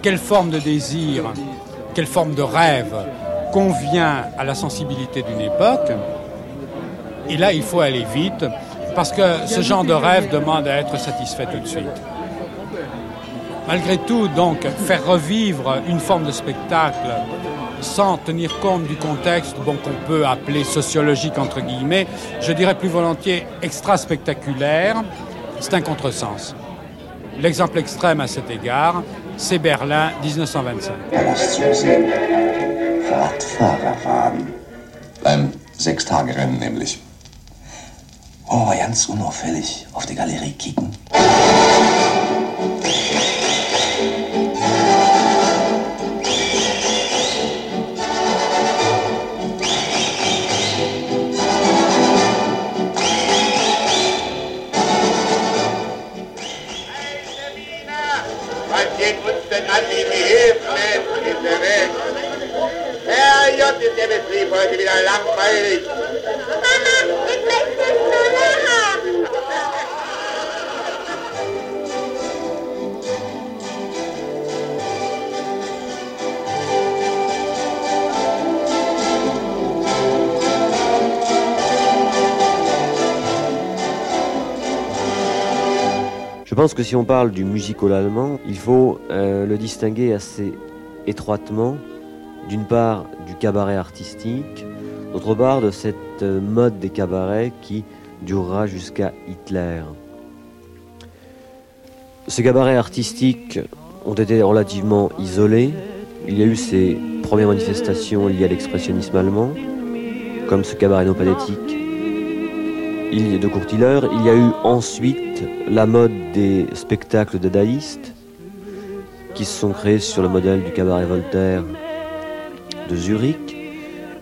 quelle forme de désir, quelle forme de rêve convient à la sensibilité d'une époque? Et là, il faut aller vite, parce que ce genre de rêve demande à être satisfait tout de suite. Malgré tout, donc, faire revivre une forme de spectacle sans tenir compte du contexte bon, qu'on peut appeler sociologique, entre guillemets, je dirais plus volontiers extra-spectaculaire, c'est un contresens. L'exemple extrême à cet égard, c'est Berlin 1925. Radfahrerwagen. Beim Sechstagerennen nämlich. Wollen wir ganz unauffällig auf die Galerie kicken? Je pense que si on parle du musical allemand, il faut euh, le distinguer assez étroitement, d'une part cabaret artistique, d'autre part de cette euh, mode des cabarets qui durera jusqu'à Hitler. Ces cabarets artistiques ont été relativement isolés. Il y a eu ces premières manifestations liées à l'expressionnisme allemand, comme ce cabaret non de Courtiller. Il y a eu ensuite la mode des spectacles dadaïstes qui se sont créés sur le modèle du cabaret Voltaire de Zurich.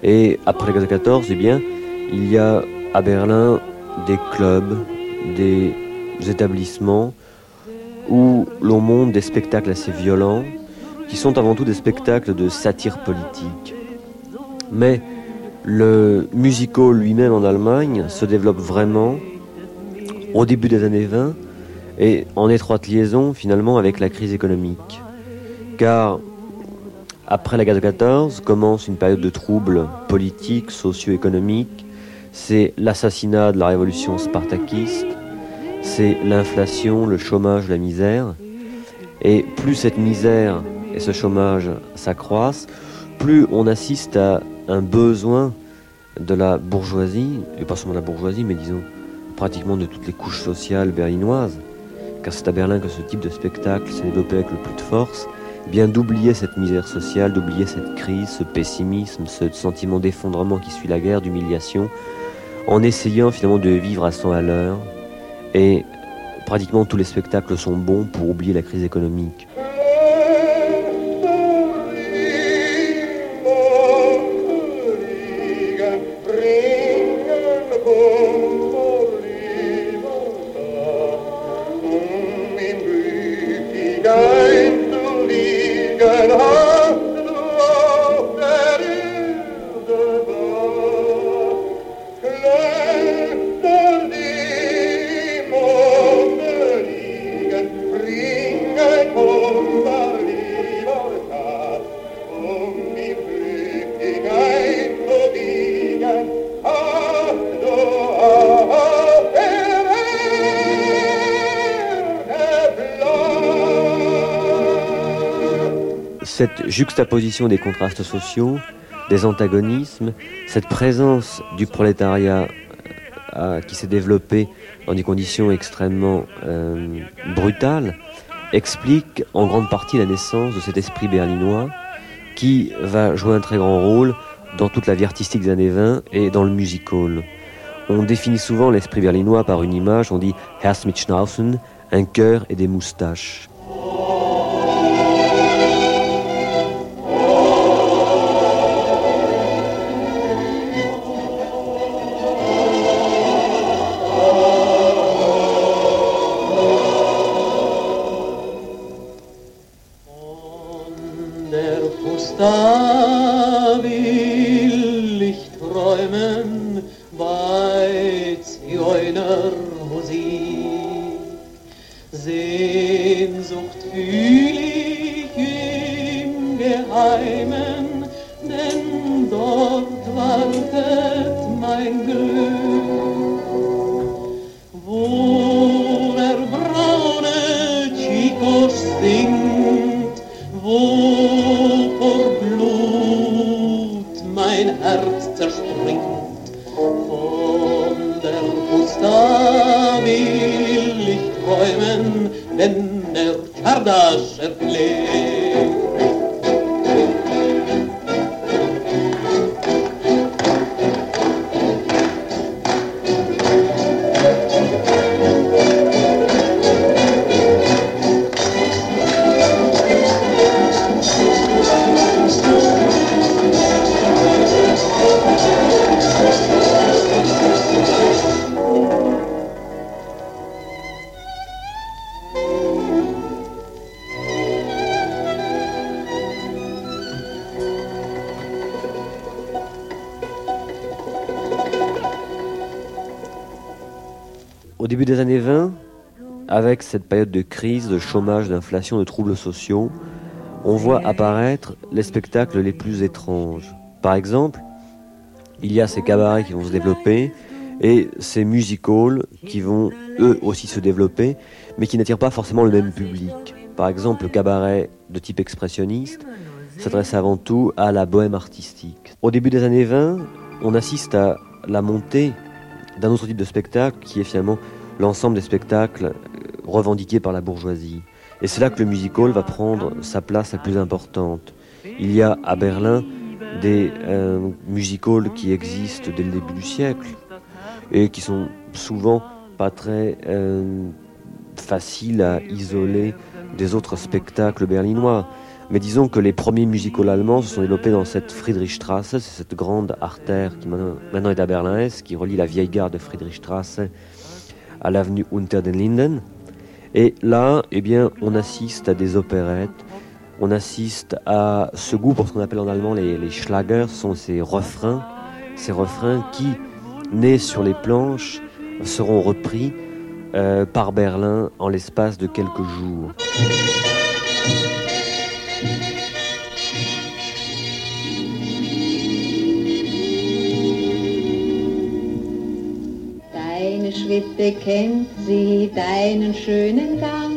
Et après 1914, eh bien, il y a à Berlin des clubs, des établissements où l'on monte des spectacles assez violents, qui sont avant tout des spectacles de satire politique. Mais le musical lui-même en Allemagne se développe vraiment au début des années 20 et en étroite liaison finalement avec la crise économique. Car après la guerre de 14 commence une période de troubles politiques, socio-économiques. C'est l'assassinat de la révolution spartakiste, c'est l'inflation, le chômage, la misère. Et plus cette misère et ce chômage s'accroissent, plus on assiste à un besoin de la bourgeoisie, et pas seulement de la bourgeoisie, mais disons pratiquement de toutes les couches sociales berlinoises, car c'est à Berlin que ce type de spectacle s'est développé avec le plus de force, bien d'oublier cette misère sociale, d'oublier cette crise, ce pessimisme, ce sentiment d'effondrement qui suit la guerre, d'humiliation, en essayant finalement de vivre à 100 à l'heure, et pratiquement tous les spectacles sont bons pour oublier la crise économique. Juxtaposition des contrastes sociaux, des antagonismes, cette présence du prolétariat euh, qui s'est développé dans des conditions extrêmement euh, brutales, explique en grande partie la naissance de cet esprit berlinois qui va jouer un très grand rôle dans toute la vie artistique des années 20 et dans le musical. On définit souvent l'esprit berlinois par une image, on dit Herz mit un cœur et des moustaches. Cette période de crise, de chômage, d'inflation, de troubles sociaux, on voit apparaître les spectacles les plus étranges. Par exemple, il y a ces cabarets qui vont se développer et ces music halls qui vont eux aussi se développer, mais qui n'attirent pas forcément le même public. Par exemple, le cabaret de type expressionniste s'adresse avant tout à la bohème artistique. Au début des années 20, on assiste à la montée d'un autre type de spectacle qui est finalement l'ensemble des spectacles revendiqués par la bourgeoisie. Et c'est là que le music hall va prendre sa place la plus importante. Il y a à Berlin des euh, music halls qui existent dès le début du siècle et qui sont souvent pas très euh, faciles à isoler des autres spectacles berlinois. Mais disons que les premiers music halls allemands se sont développés dans cette Friedrichstrasse, c'est cette grande artère qui maintenant est à Berlin-Est, qui relie la vieille gare de Friedrichstrasse à l'avenue Unter den Linden. Et là, eh bien, on assiste à des opérettes, on assiste à ce goût pour ce qu'on appelle en allemand les, les Schlager, sont ces refrains, ces refrains qui, nés sur les planches, seront repris euh, par Berlin en l'espace de quelques jours. Schritte kennt sie deinen schönen Gang.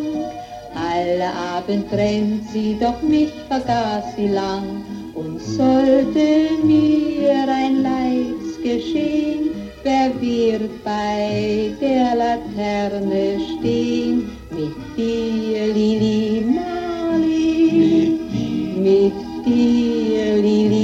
Alle Abend trennt sie, doch mich vergaß sie lang. Und sollte mir ein Leids geschehen, wer wird bei der Laterne stehen? Mit dir, Lili Marley, mit dir, Lili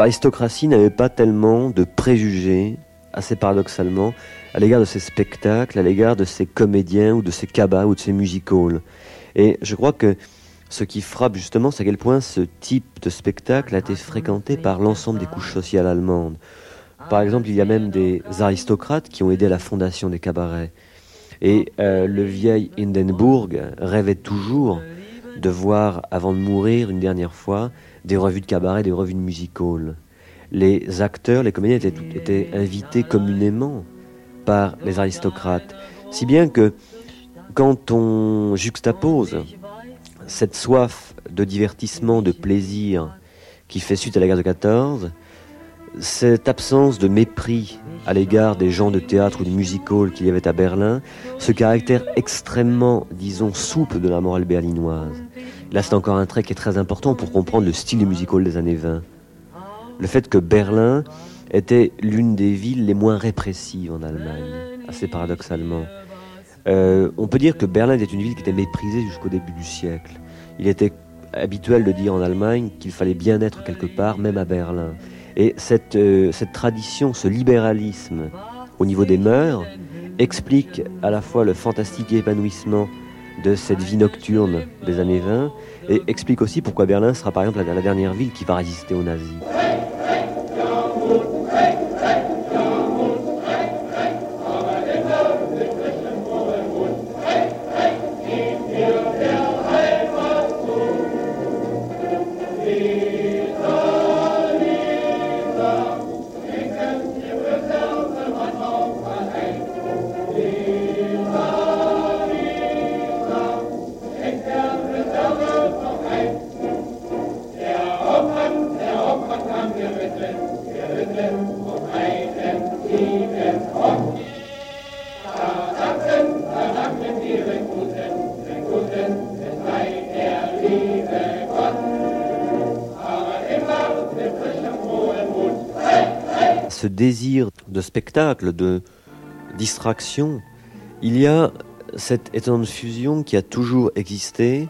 l'aristocratie n'avait pas tellement de préjugés, assez paradoxalement, à l'égard de ces spectacles, à l'égard de ces comédiens ou de ces cabas ou de ces music Et je crois que ce qui frappe justement, c'est à quel point ce type de spectacle a été fréquenté par l'ensemble des couches sociales allemandes. Par exemple, il y a même des aristocrates qui ont aidé à la fondation des cabarets. Et euh, le vieil Hindenburg rêvait toujours de voir, avant de mourir une dernière fois, des revues de cabaret, des revues de music hall. Les acteurs, les comédiens étaient, invités communément par les aristocrates. Si bien que quand on juxtapose cette soif de divertissement, de plaisir qui fait suite à la guerre de 14, cette absence de mépris à l'égard des gens de théâtre ou de music hall qu'il y avait à Berlin, ce caractère extrêmement, disons, souple de la morale berlinoise. Là, c'est encore un trait qui est très important pour comprendre le style du music hall des années 20. Le fait que Berlin était l'une des villes les moins répressives en Allemagne, assez paradoxalement. Euh, on peut dire que Berlin était une ville qui était méprisée jusqu'au début du siècle. Il était habituel de dire en Allemagne qu'il fallait bien être quelque part, même à Berlin. Et cette, euh, cette tradition, ce libéralisme au niveau des mœurs, explique à la fois le fantastique épanouissement de cette vie nocturne des années 20 et explique aussi pourquoi Berlin sera par exemple la dernière ville qui va résister aux nazis. Désir de spectacle, de distraction, il y a cette étonnante fusion qui a toujours existé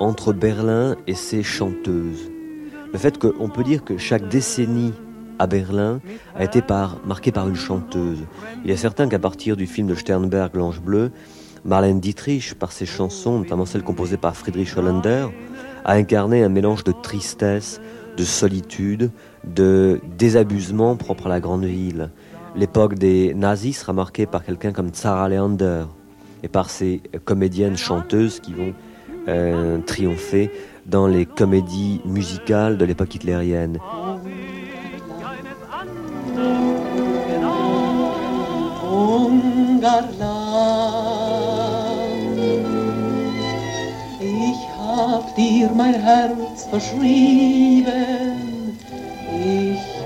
entre Berlin et ses chanteuses. Le fait qu'on peut dire que chaque décennie à Berlin a été par, marquée par une chanteuse. Il est certain qu'à partir du film de Sternberg, L'Ange Bleu, Marlène Dietrich, par ses chansons, notamment celles composées par Friedrich Hollander, a incarné un mélange de tristesse, de solitude, de désabusement propre à la grande ville. L'époque des nazis sera marquée par quelqu'un comme Sarah Leander et par ces comédiennes chanteuses qui vont euh, triompher dans les comédies musicales de l'époque hitlérienne.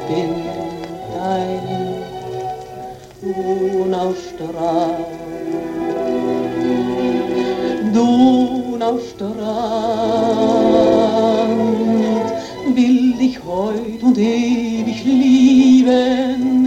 Bin dein Donaustrand. Donaustrand will dich heut und ewig lieben,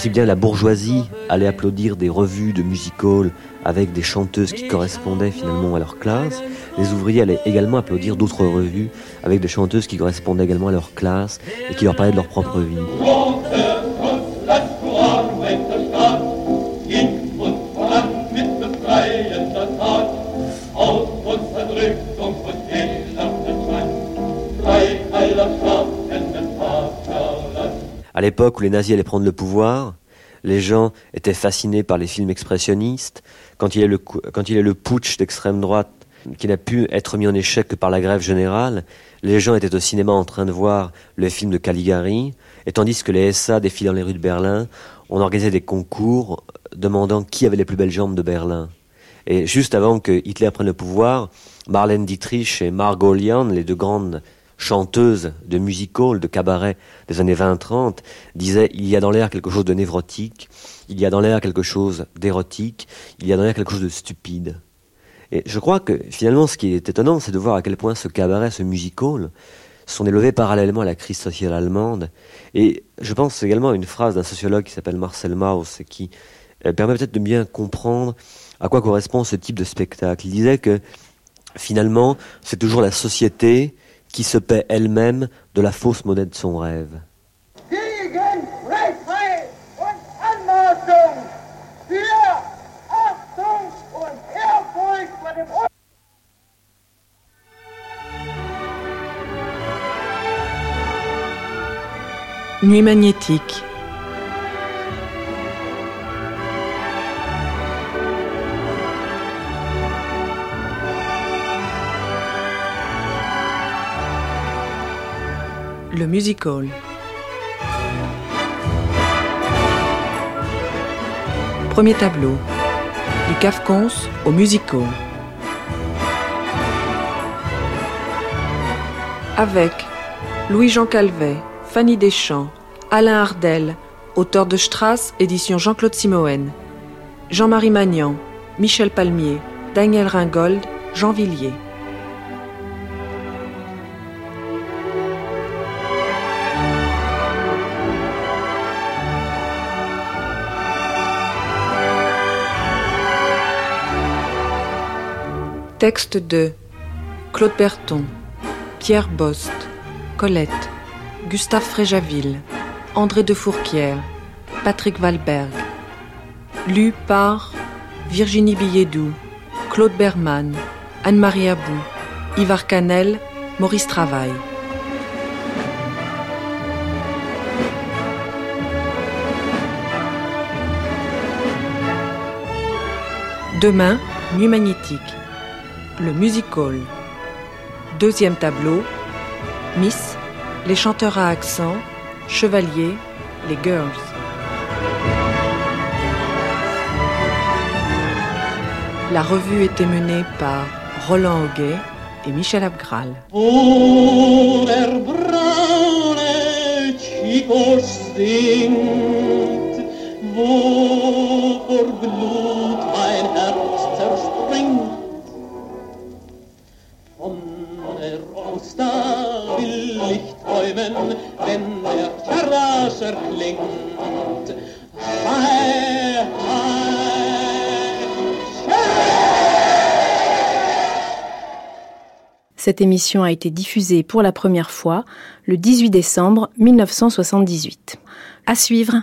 Aussi bien la bourgeoisie allait applaudir des revues de music hall avec des chanteuses qui correspondaient finalement à leur classe, les ouvriers allaient également applaudir d'autres revues avec des chanteuses qui correspondaient également à leur classe et qui leur parlaient de leur propre vie. À l'époque où les nazis allaient prendre le pouvoir, les gens étaient fascinés par les films expressionnistes. Quand il y a le, le putsch d'extrême droite qui n'a pu être mis en échec que par la grève générale, les gens étaient au cinéma en train de voir le film de Caligari, et tandis que les SA défilaient dans les rues de Berlin, on organisait des concours demandant qui avait les plus belles jambes de Berlin. Et juste avant que Hitler prenne le pouvoir, Marlène Dietrich et Margot Lian, les deux grandes chanteuse de music hall, de cabaret des années 20-30, disait il y a dans l'air quelque chose de névrotique, il y a dans l'air quelque chose d'érotique, il y a dans l'air quelque chose de stupide. Et je crois que finalement ce qui est étonnant, c'est de voir à quel point ce cabaret, ce music hall, sont élevés parallèlement à la crise sociale allemande. Et je pense également à une phrase d'un sociologue qui s'appelle Marcel Mauss qui euh, permet peut-être de bien comprendre à quoi correspond ce type de spectacle. Il disait que finalement, c'est toujours la société qui se paie elle-même de la fausse monnaie de son rêve. Nuit magnétique. Le musical. Premier tableau. Du Cafcons au musical. Avec Louis-Jean Calvet, Fanny Deschamps, Alain Ardel, auteur de Strass, édition Jean-Claude Simoen, Jean-Marie Magnan, Michel Palmier, Daniel Ringold, Jean Villiers. Texte de Claude Berton, Pierre Bost, Colette, Gustave Fréjaville, André de Fourquière, Patrick Valberg. Lu par Virginie Billedou, Claude Berman, Anne-Marie Abou, Ivar Canel, Maurice Travail. Demain, Nuit magnétique. Le musical. Deuxième tableau. Miss, les chanteurs à accent, Chevalier, les girls. La revue était menée par Roland Auguet et Michel Abgral. Cette émission a été diffusée pour la première fois le 18 décembre 1978. À suivre.